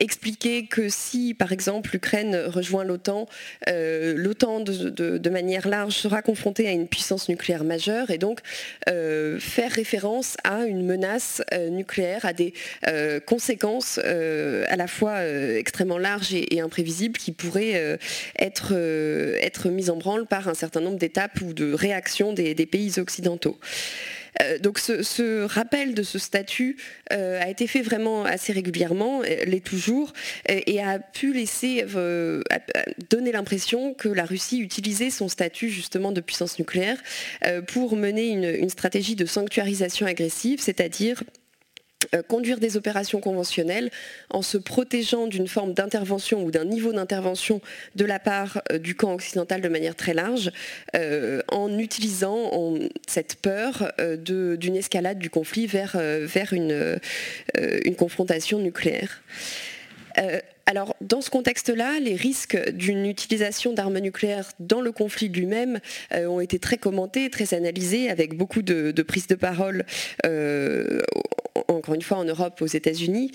S6: expliquer que si par exemple l'Ukraine rejoint l'OTAN, l'OTAN de, manière large sera confrontée à une puissance nucléaire majeure et donc faire référence à une menace euh, nucléaire, à des euh, conséquences euh, à la fois extrêmement larges et, imprévisibles qui pourraient être, être mises en branle par un certain nombre d'étapes ou de réactions des pays occidentaux. Euh, donc ce, rappel de ce statut euh, a été fait vraiment assez régulièrement, euh, l'est toujours, et a pu laisser donner l'impression que la Russie utilisait son statut justement de puissance nucléaire pour mener une stratégie de sanctuarisation agressive, c'est-à-dire conduire des opérations conventionnelles en se protégeant d'une forme d'intervention ou d'un niveau d'intervention de la part euh, du camp occidental de manière très large, euh, en utilisant cette peur d'une escalade du conflit vers, une confrontation nucléaire. Alors, dans ce contexte-là, les risques d'une utilisation d'armes nucléaires dans le conflit lui-même euh, ont été très commentés, très analysés, avec beaucoup de, prises de parole, euh, encore une fois en Europe, aux États-Unis.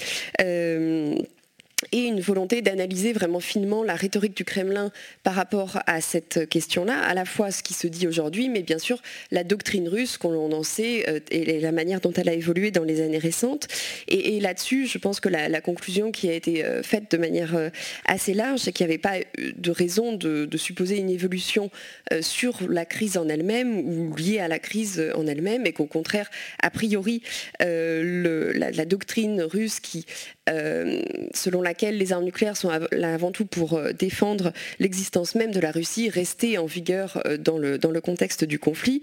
S6: Et une volonté d'analyser vraiment finement la rhétorique du Kremlin par rapport à cette question-là, à la fois ce qui se dit aujourd'hui, mais bien sûr la doctrine russe qu'on en sait euh, et la manière dont elle a évolué dans les années récentes. Et, là-dessus, je pense que la, conclusion qui a été euh, faite de manière euh, assez large, c'est qu'il n'y avait pas de raison de, supposer une évolution sur la crise en elle-même ou liée à la crise en elle-même, et qu'au contraire, a priori, la, doctrine russe qui selon laquelle les armes nucléaires sont avant tout pour défendre l'existence même de la Russie, rester en vigueur dans le, dans le contexte du conflit.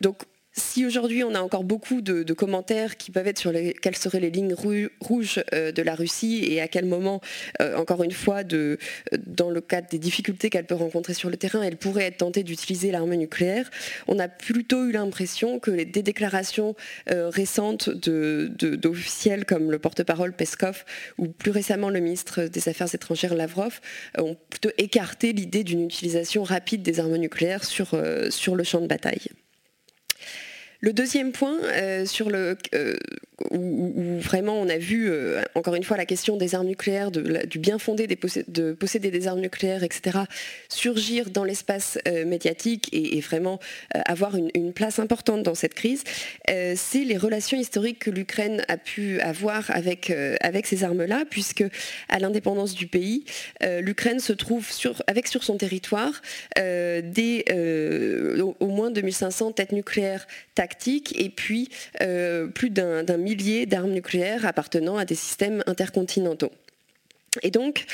S6: donc si aujourd'hui on a encore beaucoup de, commentaires qui peuvent être sur les, quelles seraient les lignes rouges euh, de la Russie et à quel moment, euh, encore une fois, de, dans le cadre des difficultés qu'elle peut rencontrer sur le terrain, elle pourrait être tentée d'utiliser l'arme nucléaire, on a plutôt eu l'impression que les, des déclarations euh, récentes d'officiels comme le porte-parole Peskov ou plus récemment le ministre des Affaires étrangères Lavrov ont plutôt écarté l'idée d'une utilisation rapide des armes nucléaires sur le champ de bataille. Le deuxième point, euh, sur le, euh, où, vraiment on a vu, euh, encore une fois, la question des armes nucléaires, du bien fondé de posséder des armes nucléaires, etc., surgir dans l'espace médiatique et, vraiment avoir une, place importante dans cette crise, c'est les relations historiques que l'Ukraine a pu avoir avec, avec ces armes-là, puisque à l'indépendance du pays, l'Ukraine se trouve avec sur son territoire des, au, moins 2500 têtes nucléaires et puis euh, plus d'un millier d'armes nucléaires appartenant à des systèmes intercontinentaux. Et donc,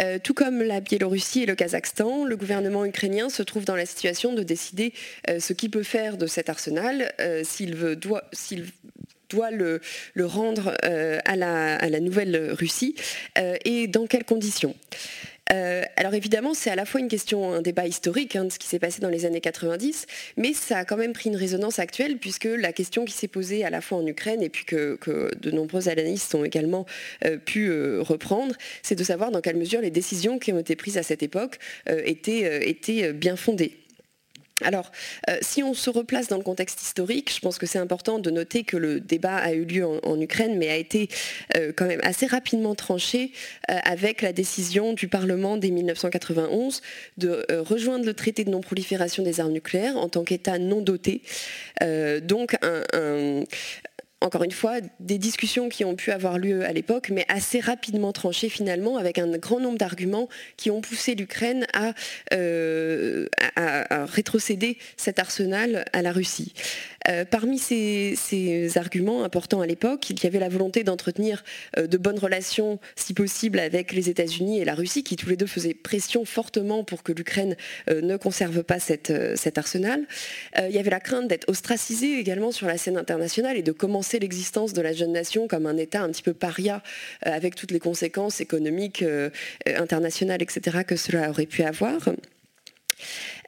S6: euh, tout comme la Biélorussie et le Kazakhstan, le gouvernement ukrainien se trouve dans la situation de décider euh, ce qu'il peut faire de cet arsenal, s'il doit le, rendre à la, nouvelle Russie et dans quelles conditions. Euh, alors évidemment, c'est à la fois une question, un débat historique hein, de ce qui s'est passé dans les années 90, mais ça a quand même pris une résonance actuelle puisque la question qui s'est posée à la fois en Ukraine et puis que, de nombreux analystes ont également euh, pu euh, reprendre, c'est de savoir dans quelle mesure les décisions qui ont été prises à cette époque étaient bien fondées. Alors, euh, si on se replace dans le contexte historique, je pense que c'est important de noter que le débat a eu lieu en, Ukraine, mais a été euh, quand même assez rapidement tranché euh, avec la décision du Parlement dès 1991 de rejoindre le traité de non-prolifération des armes nucléaires en tant qu'État non doté. donc, un, encore une fois, des discussions qui ont pu avoir lieu à l'époque, mais assez rapidement tranchées finalement, avec un grand nombre d'arguments qui ont poussé l'Ukraine à, euh, rétrocéder cet arsenal à la Russie. Euh, parmi ces, arguments importants à l'époque, il y avait la volonté d'entretenir euh, de bonnes relations, si possible, avec les États-Unis et la Russie, qui tous les deux faisaient pression fortement pour que l'Ukraine ne conserve pas cet arsenal. il y avait la crainte d'être ostracisé également sur la scène internationale et de commencer l'existence de la jeune nation comme un État un petit peu paria, avec toutes les conséquences économiques, internationales, etc., que cela aurait pu avoir.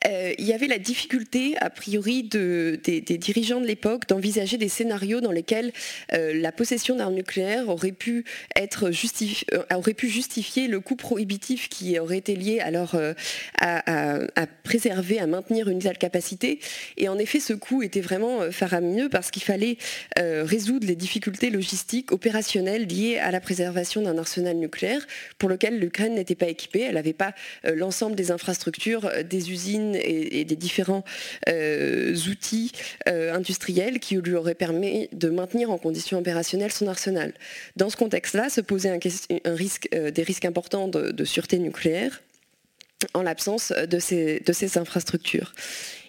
S6: Euh, il y avait la difficulté, a priori, des, dirigeants de l'époque d'envisager des scénarios dans lesquels euh, la possession d'armes nucléaires aurait pu, être euh, aurait pu justifier le coût prohibitif qui aurait été lié alors à, préserver, à maintenir une telle capacité. Et en effet, ce coût était vraiment faramineux parce qu'il fallait résoudre les difficultés logistiques, opérationnelles liées à la préservation d'un arsenal nucléaire pour lequel l'Ukraine n'était pas équipée. Elle n'avait pas l'ensemble des infrastructures, des usines, et, des différents euh, outils euh, industriels qui lui auraient permis de maintenir en condition opérationnelle son arsenal. Dans ce contexte-là, se risque, euh, des risques importants de sûreté nucléaire en l'absence de ces, infrastructures.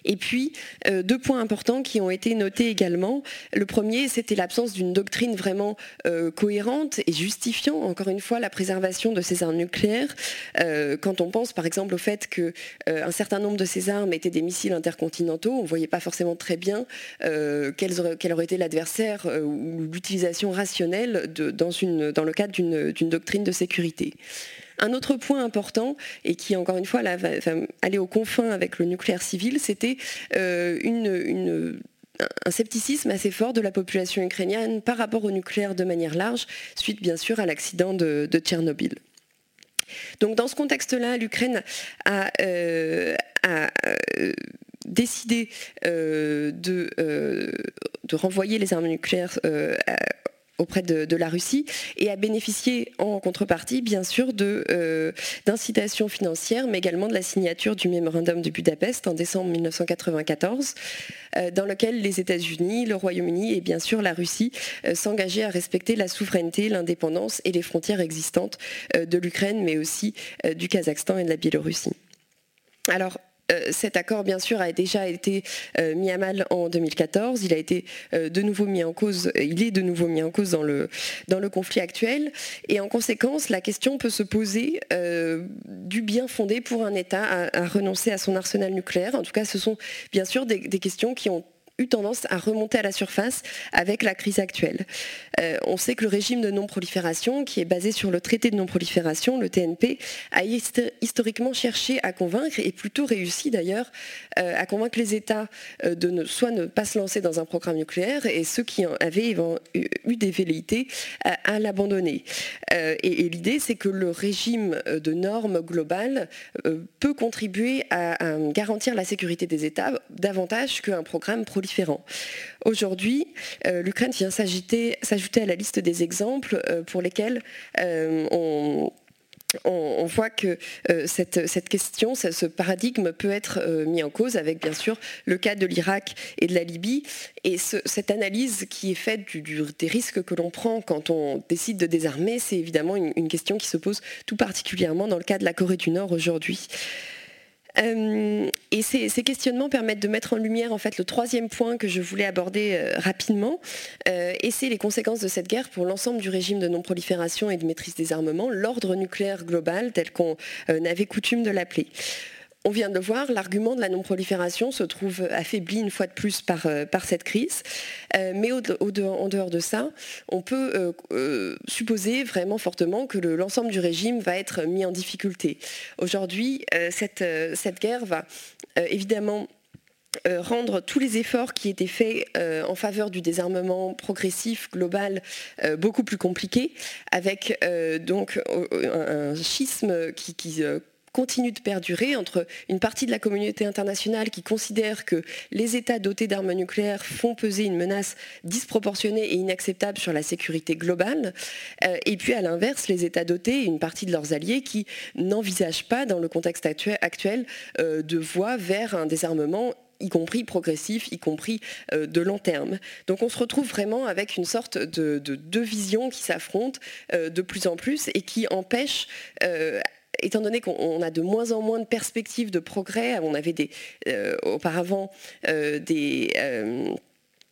S6: Et puis, euh, deux points importants qui ont été notés également. Le premier, c'était l'absence d'une doctrine vraiment euh, cohérente et justifiant, encore une fois, la préservation de ces armes nucléaires. Euh, quand on pense, par exemple, au fait qu'un certain nombre de ces armes étaient des missiles intercontinentaux, on ne voyait pas forcément très bien quel aurait été l'adversaire ou l'utilisation rationnelle dans le cadre d'une doctrine de sécurité. Un autre point important, et qui encore une fois là, va, aller aux confins avec le nucléaire civil, c'était euh, un scepticisme assez fort de la population ukrainienne par rapport au nucléaire de manière large, suite bien sûr à l'accident de, Tchernobyl. Donc dans ce contexte-là, l'Ukraine a, euh, euh, décidé de, de, renvoyer les armes nucléaires auprès de, la Russie et a bénéficié en contrepartie, bien sûr, euh, d'incitations financières, mais également de la signature du mémorandum de Budapest en décembre 1994, euh, dans lequel les États-Unis, le Royaume-Uni et bien sûr la Russie euh, s'engageaient à respecter la souveraineté, l'indépendance et les frontières existantes de l'Ukraine, mais aussi du Kazakhstan et de la Biélorussie. Alors, cet accord, bien sûr, a déjà été mis à mal en 2014. Il a été de nouveau mis en cause, il est de nouveau mis en cause dans le, dans le conflit actuel. Et en conséquence, la question peut se poser du bien fondé pour un État à, renoncer à son arsenal nucléaire. En tout cas, ce sont bien sûr des questions qui ont eu tendance à remonter à la surface avec la crise actuelle. Euh, on sait que le régime de non-prolifération, qui est basé sur le traité de non-prolifération, le TNP, a historiquement cherché à convaincre, et plutôt réussi d'ailleurs, euh, à convaincre les États euh, de ne, soit ne pas se lancer dans un programme nucléaire, et ceux qui avaient eu des velléités à, l'abandonner. et, l'idée, c'est que le régime de normes globales peut contribuer à, garantir la sécurité des États davantage qu'un programme Aujourd'hui, euh, l'Ukraine vient s'ajouter à la liste des exemples euh, pour lesquels euh, on, voit que cette, question, ce paradigme peut être mis en cause avec bien sûr le cas de l'Irak et de la Libye. Et cette analyse qui est faite des risques que l'on prend quand on décide de désarmer, c'est évidemment une, question qui se pose tout particulièrement dans le cas de la Corée du Nord aujourd'hui. Euh, et ces, questionnements permettent de mettre en lumière en fait le troisième point que je voulais aborder euh, rapidement, euh, et c'est les conséquences de cette guerre pour l'ensemble du régime de non-prolifération et de maîtrise des armements, l'ordre nucléaire global tel qu'on avait coutume de l'appeler. On vient de voir, l'argument de la non-prolifération se trouve affaibli une fois de plus par, euh, cette crise. Euh, mais en dehors de ça, on peut euh, supposer vraiment fortement que l'ensemble du régime va être mis en difficulté. Aujourd'hui, cette, guerre va évidemment rendre tous les efforts qui étaient faits en faveur du désarmement progressif global beaucoup plus compliqués, avec donc un, schisme qui continue de perdurer entre une partie de la communauté internationale qui considère que les États dotés d'armes nucléaires font peser une menace disproportionnée et inacceptable sur la sécurité globale, euh, et puis à l'inverse, les États dotés et une partie de leurs alliés qui n'envisagent pas, dans le contexte actuel, euh, de voie vers un désarmement y compris progressif, y compris euh, de long terme. Donc on se retrouve vraiment avec une sorte de deux visions qui s'affrontent de plus en plus et qui empêchent étant donné qu'on a de moins en moins de perspectives de progrès, on avait des, euh, auparavant euh,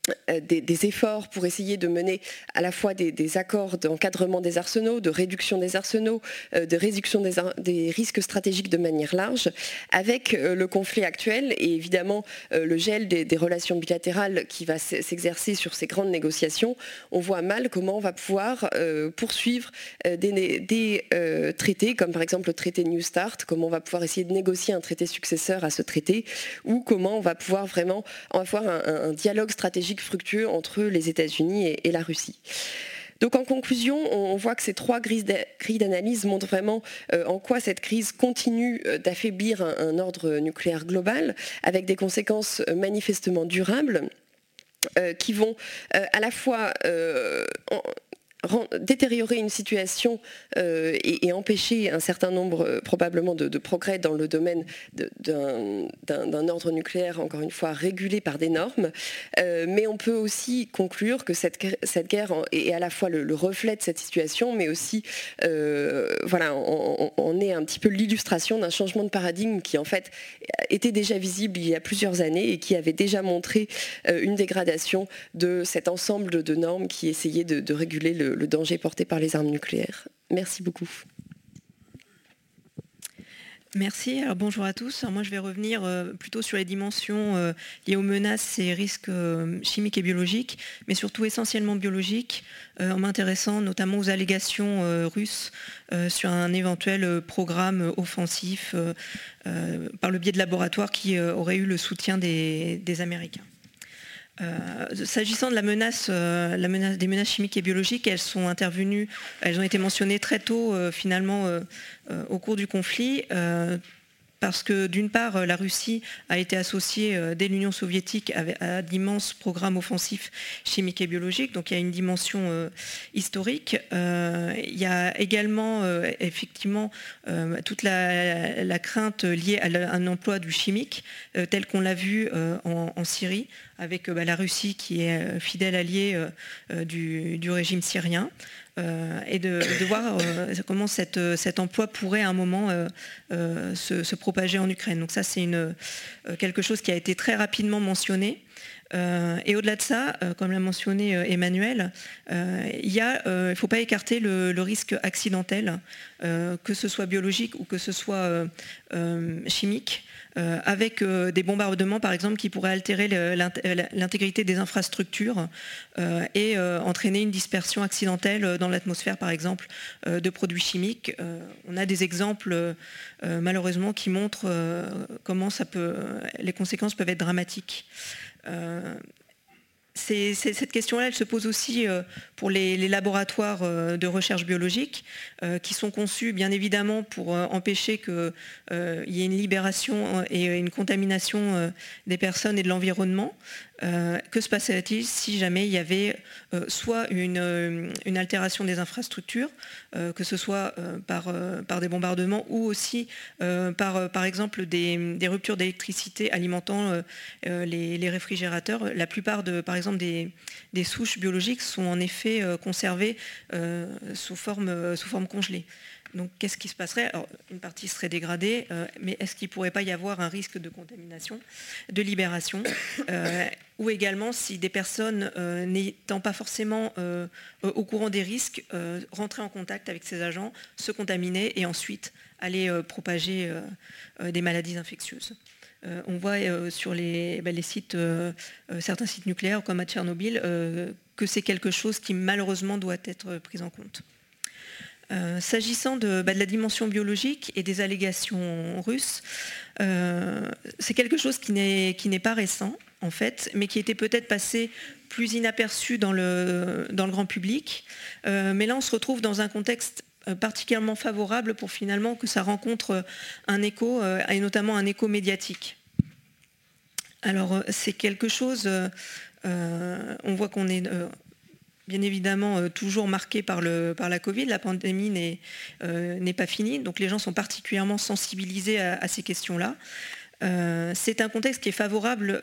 S6: des euh, des, efforts pour essayer de mener à la fois des, accords d'encadrement des arsenaux, de réduction des arsenaux, euh, de réduction des, risques stratégiques de manière large, avec euh, le conflit actuel et évidemment le gel des, relations bilatérales qui va s'exercer sur ces grandes négociations, on voit mal comment on va pouvoir poursuivre des, traités, comme par exemple le traité New Start, comment on va pouvoir essayer de négocier un traité successeur à ce traité, ou comment on va pouvoir vraiment avoir un dialogue stratégique fructueux entre les États-Unis et, la Russie. Donc en conclusion, on voit que ces trois grilles d'analyse montrent vraiment euh, en quoi cette crise continue euh, d'affaiblir un, ordre nucléaire global, avec des conséquences euh, manifestement durables. qui vont à la fois détériorer une situation euh, et, empêcher un certain nombre euh, probablement de, progrès dans le domaine d'un ordre nucléaire, encore une fois, régulé par des normes. Euh, mais on peut aussi conclure que cette, guerre est à la fois le, reflet de cette situation, mais aussi, voilà, on, est un petit peu l'illustration d'un changement de paradigme qui, en fait, était déjà visible il y a plusieurs années et qui avait déjà montré une dégradation de cet ensemble de normes qui essayait de réguler le, le, danger porté par les armes nucléaires. Merci beaucoup.
S7: Merci. Alors, bonjour à tous. moi, je vais revenir euh, plutôt sur les dimensions euh, liées aux menaces et risques euh, chimiques et biologiques, mais surtout essentiellement biologiques, en m'intéressant notamment aux allégations russes sur un éventuel programme offensif par le biais de laboratoires qui auraient eu le soutien des Américains. Euh, s'agissant euh, des menaces chimiques et biologiques, elles sont intervenues, elles ont été mentionnées très tôt euh, finalement au cours du conflit parce que d'une part, la Russie a été associée euh, dès l'Union soviétique à d'immenses programmes offensifs chimiques et biologiques, donc il y a une dimension euh, historique. Euh, il y a également effectivement toute la, crainte liée à un emploi du chimique, tel qu'on l'a vu en, Syrie, avec bah, la Russie qui est fidèle alliée du, régime syrien. Et de, voir comment cet emploi pourrait à un moment se, propager en Ukraine. Donc ça, c'est quelque chose qui a été très rapidement mentionné. Et au-delà de ça, comme l'a mentionné Emmanuel, il ne faut pas écarter le, risque accidentel, que ce soit biologique ou que ce soit chimique. Euh, avec euh, des bombardements, par exemple, qui pourraient altérer l'intégrité des infrastructures euh, et entraîner une dispersion accidentelle dans l'atmosphère, par exemple, de produits chimiques. on a des exemples, malheureusement, qui montrent comment ça peut, les conséquences peuvent être dramatiques cette question-là, elle se pose aussi euh, pour les, laboratoires euh, de recherche biologique, euh, qui sont conçus bien évidemment pour empêcher qu'il y ait une libération et une contamination des personnes et de l'environnement. Euh, que se passerait-il si jamais il y avait euh, soit une, euh, altération des infrastructures, que ce soit par, des bombardements ou aussi par, exemple des, ruptures d'électricité alimentant les, réfrigérateurs La plupart des souches biologiques sont en effet conservées sous, forme, sous forme congelée. Donc qu'est-ce qui se passerait Une partie serait dégradée, euh, mais est-ce qu'il ne pourrait pas y avoir un risque de contamination, de libération euh, Ou également, si des personnes euh, n'étant pas forcément au courant des risques, rentraient en contact avec ces agents, se contaminer et ensuite aller propager des maladies infectieuses. on voit sur les, ben, sites, certains sites nucléaires comme à Tchernobyl que c'est quelque chose qui malheureusement doit être pris en compte. Euh, s'agissant bah, de, la dimension biologique et des allégations russes, euh, c'est quelque chose qui n'est pas récent, en fait, mais qui était peut-être passé plus inaperçu dans le, grand public. Euh, mais là, on se retrouve dans un contexte particulièrement favorable pour finalement que ça rencontre un écho, et notamment un écho médiatique. Alors, c'est quelque chose, on voit qu'on est bien évidemment euh, toujours marqué par, la Covid. La pandémie n'est euh, pas finie, donc les gens sont particulièrement sensibilisés à, ces questions-là. Euh, c'est un contexte qui est favorable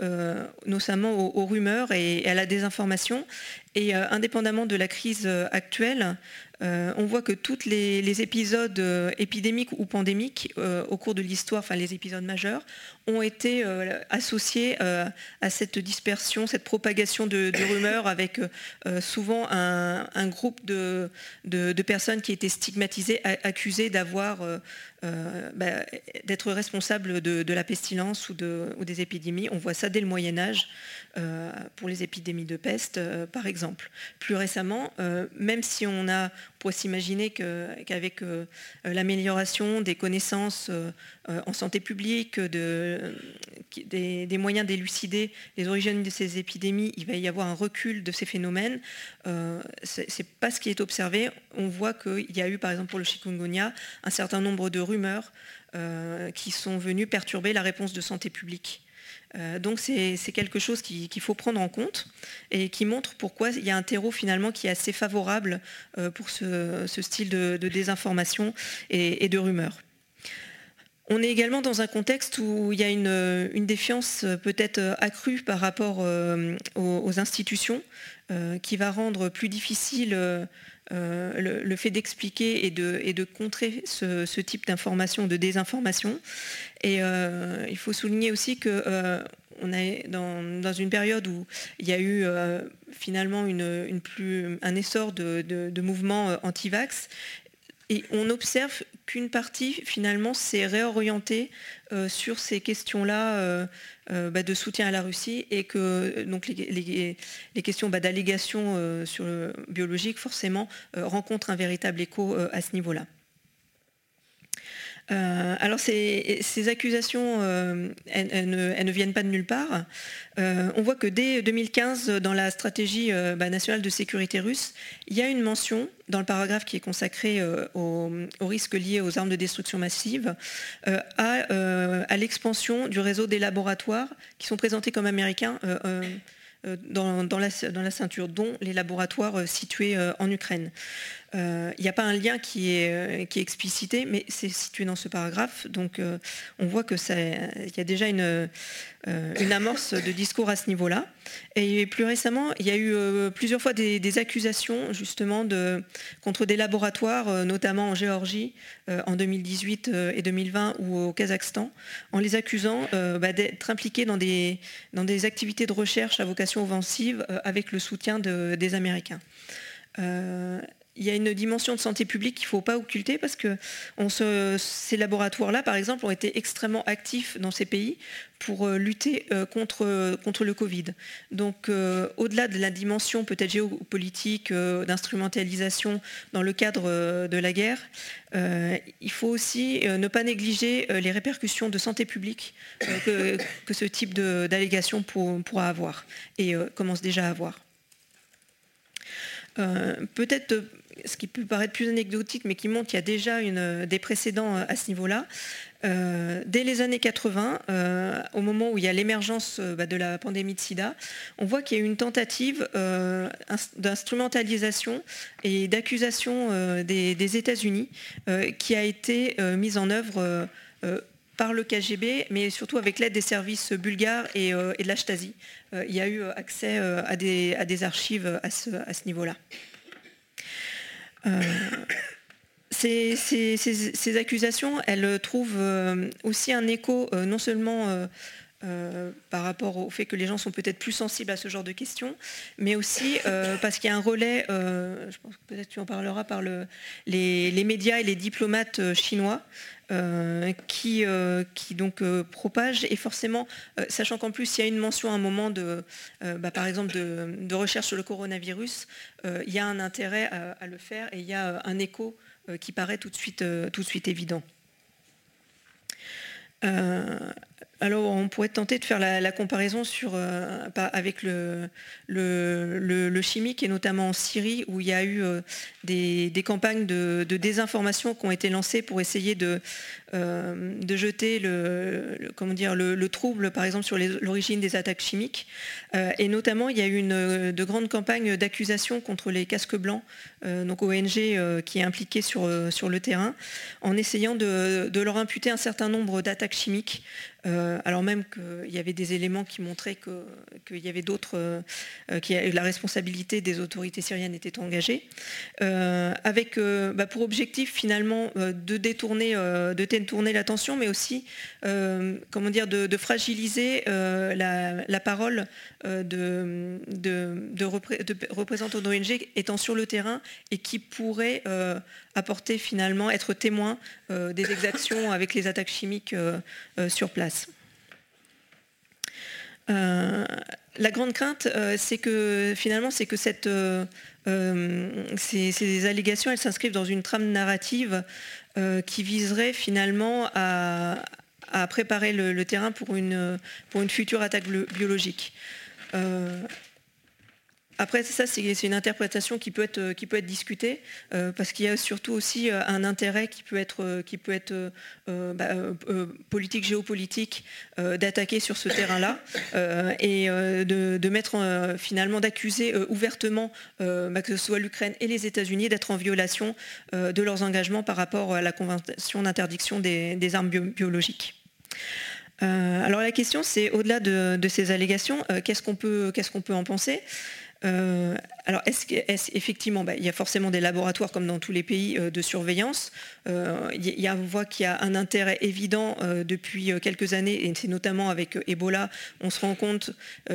S7: notamment aux, rumeurs et, à la désinformation. Et indépendamment de la crise actuelle, on voit que tous les, épisodes euh, épidémiques ou pandémiques au cours de l'histoire, enfin les épisodes majeurs, ont été associés à cette dispersion, cette propagation de, rumeurs avec souvent un, groupe de, personnes qui étaient stigmatisées, accusées d'avoir bah, d'être responsables de, la pestilence ou, des épidémies. On voit ça dès le Moyen Âge pour les épidémies de peste, par exemple. Plus récemment, même si on a pourrait s'imaginer qu'avec euh, l'amélioration des connaissances euh, en santé publique, des, moyens d'élucider les origines de ces épidémies, il va y avoir un recul de ces phénomènes. Euh, Ce n'est pas ce qui est observé. On voit qu'il y a eu, par exemple, pour le chikungunya, un certain nombre de rumeurs qui sont venues perturber la réponse de santé publique. Euh, donc c'est quelque chose qu'il faut prendre en compte et qui montre pourquoi il y a un terreau finalement qui est assez favorable euh, pour ce, style de, désinformation et, de rumeurs. On est également dans un contexte où il y a une, défiance peut-être accrue par rapport euh, aux, institutions qui va rendre plus difficile le, fait d'expliquer et de, contrer ce, type d'information, de désinformation. Et euh, il faut souligner aussi qu'on euh, est dans, une période où il y a eu euh, finalement un essor de, mouvements anti-vax. Et on observe qu'une partie, finalement, s'est réorientée sur ces questions-là bah, de soutien à la Russie et que les, questions bah, d'allégation sur biologique, forcément, rencontrent un véritable écho à ce niveau-là. Euh, alors ces, accusations, euh, elles, ne, viennent pas de nulle part. Euh, on voit que dès 2015, dans la stratégie bah, nationale de sécurité russe, il y a une mention dans le paragraphe qui est consacré aux, risques liés aux armes de destruction massive à, l'expansion du réseau des laboratoires qui sont présentés comme américains. Dans, la, ceinture, dont les laboratoires situés en Ukraine. Il n'y a pas un lien qui est, qui est explicité, mais c'est situé dans ce paragraphe. Donc on voit qu'il y a déjà une, amorce de discours à ce niveau-là. Et plus récemment, il y a eu plusieurs fois des, accusations justement contre des laboratoires, notamment en Géorgie en 2018 et 2020 ou au Kazakhstan, en les accusant bah, d'être impliqués dans des, activités de recherche à vocation offensive avec le soutien des Américains. Euh, il y a une dimension de santé publique qu'il ne faut pas occulter parce que ces laboratoires-là, par exemple, ont été extrêmement actifs dans ces pays pour euh, lutter euh, contre, contre le Covid. Donc, au-delà de la dimension peut-être géopolitique, d'instrumentalisation dans le cadre de la guerre, il faut aussi ne pas négliger les répercussions de santé publique que, ce type d'allégation pourra avoir et commence déjà à avoir. Euh, peut-être euh, ce qui peut paraître plus anecdotique, mais qui montre qu'il y a déjà euh, des précédents à ce niveau-là. dès les années 80, au moment où il y a l'émergence bah, de la pandémie de sida, on voit qu'il y a eu une tentative d'instrumentalisation et d'accusation des, États-Unis qui a été mise en œuvre par le KGB, mais surtout avec l'aide des services bulgares et, de la il y a eu accès à des, archives à ce niveau-là. Euh, ces, accusations, elles trouvent euh, aussi un écho euh, non seulement par rapport au fait que les gens sont peut-être plus sensibles à ce genre de questions, mais aussi parce qu'il y a un relais, je pense que peut-être tu en parleras, par les, médias et les diplomates chinois qui, qui, donc propagent et forcément, sachant qu'en plus il y a une mention à un moment de, bah, par exemple de, recherche sur le coronavirus, il y a un intérêt à, le faire et il y a un écho qui paraît tout de suite, tout de suite évident. Alors on pourrait tenter de faire la, comparaison euh, avec le, chimique et notamment en Syrie où il y a eu euh, des, campagnes de, désinformation qui ont été lancées pour essayer de, euh, jeter le, comment dire, le, trouble par exemple sur l'origine des attaques chimiques. et notamment il y a eu de grandes campagnes d'accusation contre les casques blancs, donc ONG qui est impliquée sur, sur le terrain, en essayant de leur imputer un certain nombre d'attaques chimiques. Euh, alors même qu'il y avait des éléments qui montraient qu'il y avait d'autres, euh, que la responsabilité des autorités syriennes était engagée, euh, avec bah, pour objectif finalement de détourner, de détourner l'attention, mais aussi comment dire, de, fragiliser la, parole de, représentants d'ONG étant sur le terrain et qui pourraient apporter finalement, être témoins des exactions avec les attaques chimiques sur place. Euh, la grande crainte, euh, c'est que finalement, c'est que euh, ces, allégations, elles s'inscrivent dans une trame narrative qui viserait finalement à, préparer le, terrain pour une future attaque biologique. Après, ça, c'est une interprétation qui peut être, euh, qui peut être discutée, euh, parce qu'il y a surtout aussi euh, un intérêt qui peut être, qui peut être bah, politique, géopolitique, d'attaquer sur ce terrain-là, et de, mettre finalement, d'accuser ouvertement bah, que ce soit l'Ukraine et les États-Unis d'être en violation de leurs engagements par rapport à la Convention d'interdiction des, armes biologiques. alors la question, c'est au-delà de, ces allégations, qu'est-ce qu'on peut, qu'est-ce qu'on peut en penser? Euh, alors, est-ce, effectivement, bah, il y a forcément des laboratoires, comme dans tous les pays, euh, de surveillance. Euh, il y a, on voit qu'il y a un intérêt évident depuis quelques années, et c'est notamment avec Ebola, on se rend compte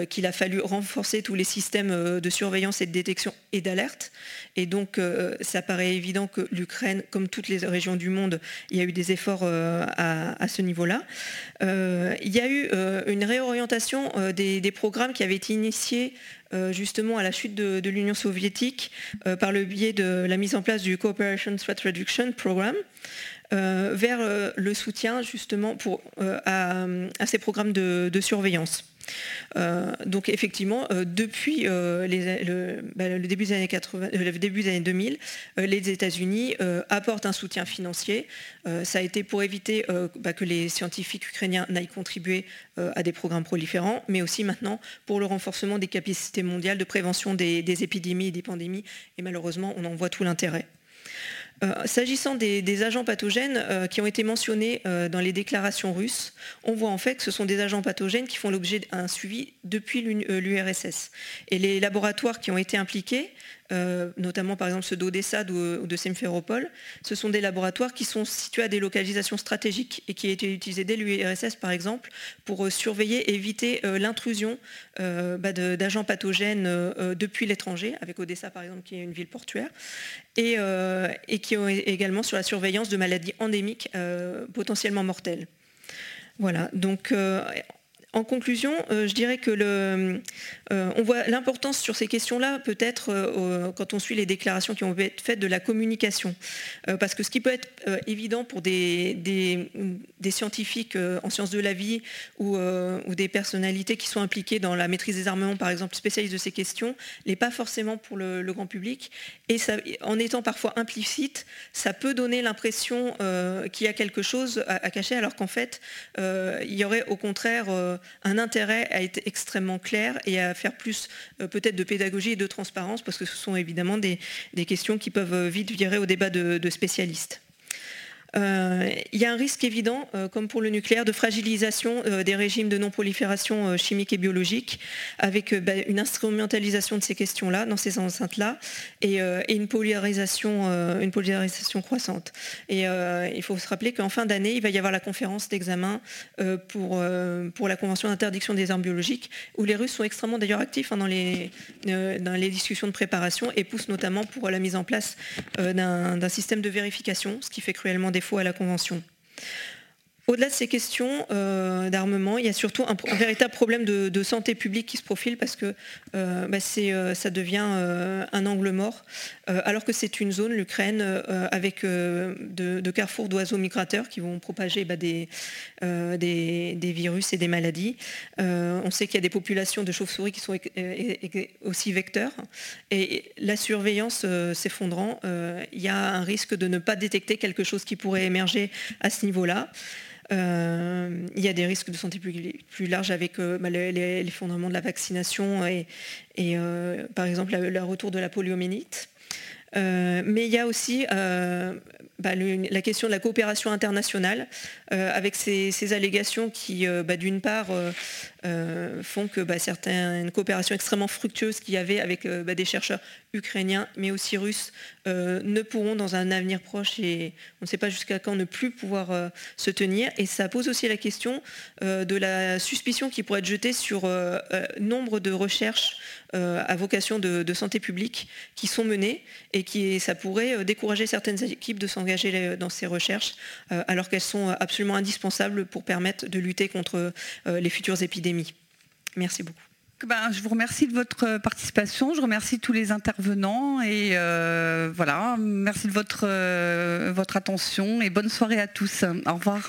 S7: qu'il a fallu renforcer tous les systèmes de surveillance et de détection et d'alerte. Et donc, ça paraît évident que l'Ukraine, comme toutes les régions du monde, il y a eu des efforts à, ce niveau-là. il y a eu une réorientation des, des programmes qui avaient été initiés justement à la chute de, l'Union soviétique euh, par le biais de la mise en place du Cooperation Threat Reduction Program. Euh, vers le soutien justement à, ces programmes de surveillance. Euh, donc effectivement, euh, depuis euh, bah, le, début des années 80, le début des années 2000, les États-Unis apportent un soutien financier. ça a été pour éviter bah, que les scientifiques ukrainiens n'aillent contribuer à des programmes proliférants, mais aussi maintenant pour le renforcement des capacités mondiales de prévention des, épidémies et des pandémies. Et malheureusement, on en voit tout l'intérêt. S'agissant des, agents pathogènes qui ont été mentionnés dans les déclarations russes, on voit en fait que ce sont des agents pathogènes qui font l'objet d'un suivi depuis l'URSS. Et les laboratoires qui ont été impliqués euh, notamment par exemple ceux d'Odessa ou de Simferopol, ce sont des laboratoires qui sont situés à des localisations stratégiques et qui ont été utilisés dès l'URSS par exemple pour euh, surveiller et éviter euh, l'intrusion bah, d'agents pathogènes depuis l'étranger, avec Odessa par exemple qui est une ville portuaire, et, et qui ont également sur la surveillance de maladies endémiques potentiellement mortelles. Voilà, donc en conclusion, euh, je dirais que euh, on voit l'importance sur ces questions-là, peut-être euh, quand on suit les déclarations qui ont été faites de la communication. parce que ce qui peut être évident pour des, scientifiques en sciences de la vie ou, des personnalités qui sont impliquées dans la maîtrise des armements, par exemple, spécialistes de ces questions, n'est pas forcément pour le, grand public. Et en étant parfois implicite, ça peut donner l'impression qu'il y a quelque chose à cacher, alors qu'en fait, il y aurait au contraire un intérêt à être extrêmement clair et à faire plus euh, peut-être de pédagogie et de transparence, parce que ce sont évidemment des, questions qui peuvent euh, vite virer au débat de spécialistes. Euh, il y a un risque évident, euh, comme pour le nucléaire, de fragilisation euh, des régimes de non-prolifération chimique et biologique, avec bah, une instrumentalisation de ces questions-là, dans ces enceintes-là, et, une, polarisation, une polarisation croissante. Et il faut se rappeler qu'en fin d'année, il va y avoir la conférence d'examen pour, pour la Convention d'interdiction des armes biologiques, où les Russes sont extrêmement d'ailleurs actifs hein, dans, les, dans les discussions de préparation et poussent notamment pour la mise en place d'un système de vérification, ce qui fait cruellement des à la Convention. Au-delà de ces questions euh, d'armement, il y a surtout un, véritable problème de, santé publique qui se profile parce que euh, bah, euh, ça devient un angle mort, alors que c'est une zone, l'Ukraine, avec de, carrefours d'oiseaux migrateurs qui vont propager bah, des, des, virus et des maladies. on sait qu'il y a des populations de chauves-souris qui sont aussi vecteurs. Et la surveillance s'effondrant, il y a un risque de ne pas détecter quelque chose qui pourrait émerger à ce niveau-là. Euh, il y a des risques de santé plus, larges avec euh, bah, l'effondrement de la vaccination et, euh, par exemple le retour de la poliomyélite. Mais il y a aussi bah, la question de la coopération internationale, avec ces, allégations qui, bah, d'une part, font que certaines coopérations extrêmement fructueuses qu'il y avait avec des chercheurs ukrainiens, mais aussi russes, euh, ne pourront dans un avenir proche, et on ne sait pas jusqu'à quand, ne plus pouvoir euh, se tenir. Et ça pose aussi la question euh, de la suspicion qui pourrait être jetée sur nombre de recherches à vocation de, santé publique qui sont menées qui ça pourrait décourager certaines équipes de s'engager dans ces recherches alors qu'elles sont absolument indispensables pour permettre de lutter contre les futures épidémies. Merci beaucoup.
S4: Ben, je vous remercie de votre participation, je remercie tous les intervenants et euh, voilà, merci de votre, euh, votre attention et bonne soirée à tous. Au revoir.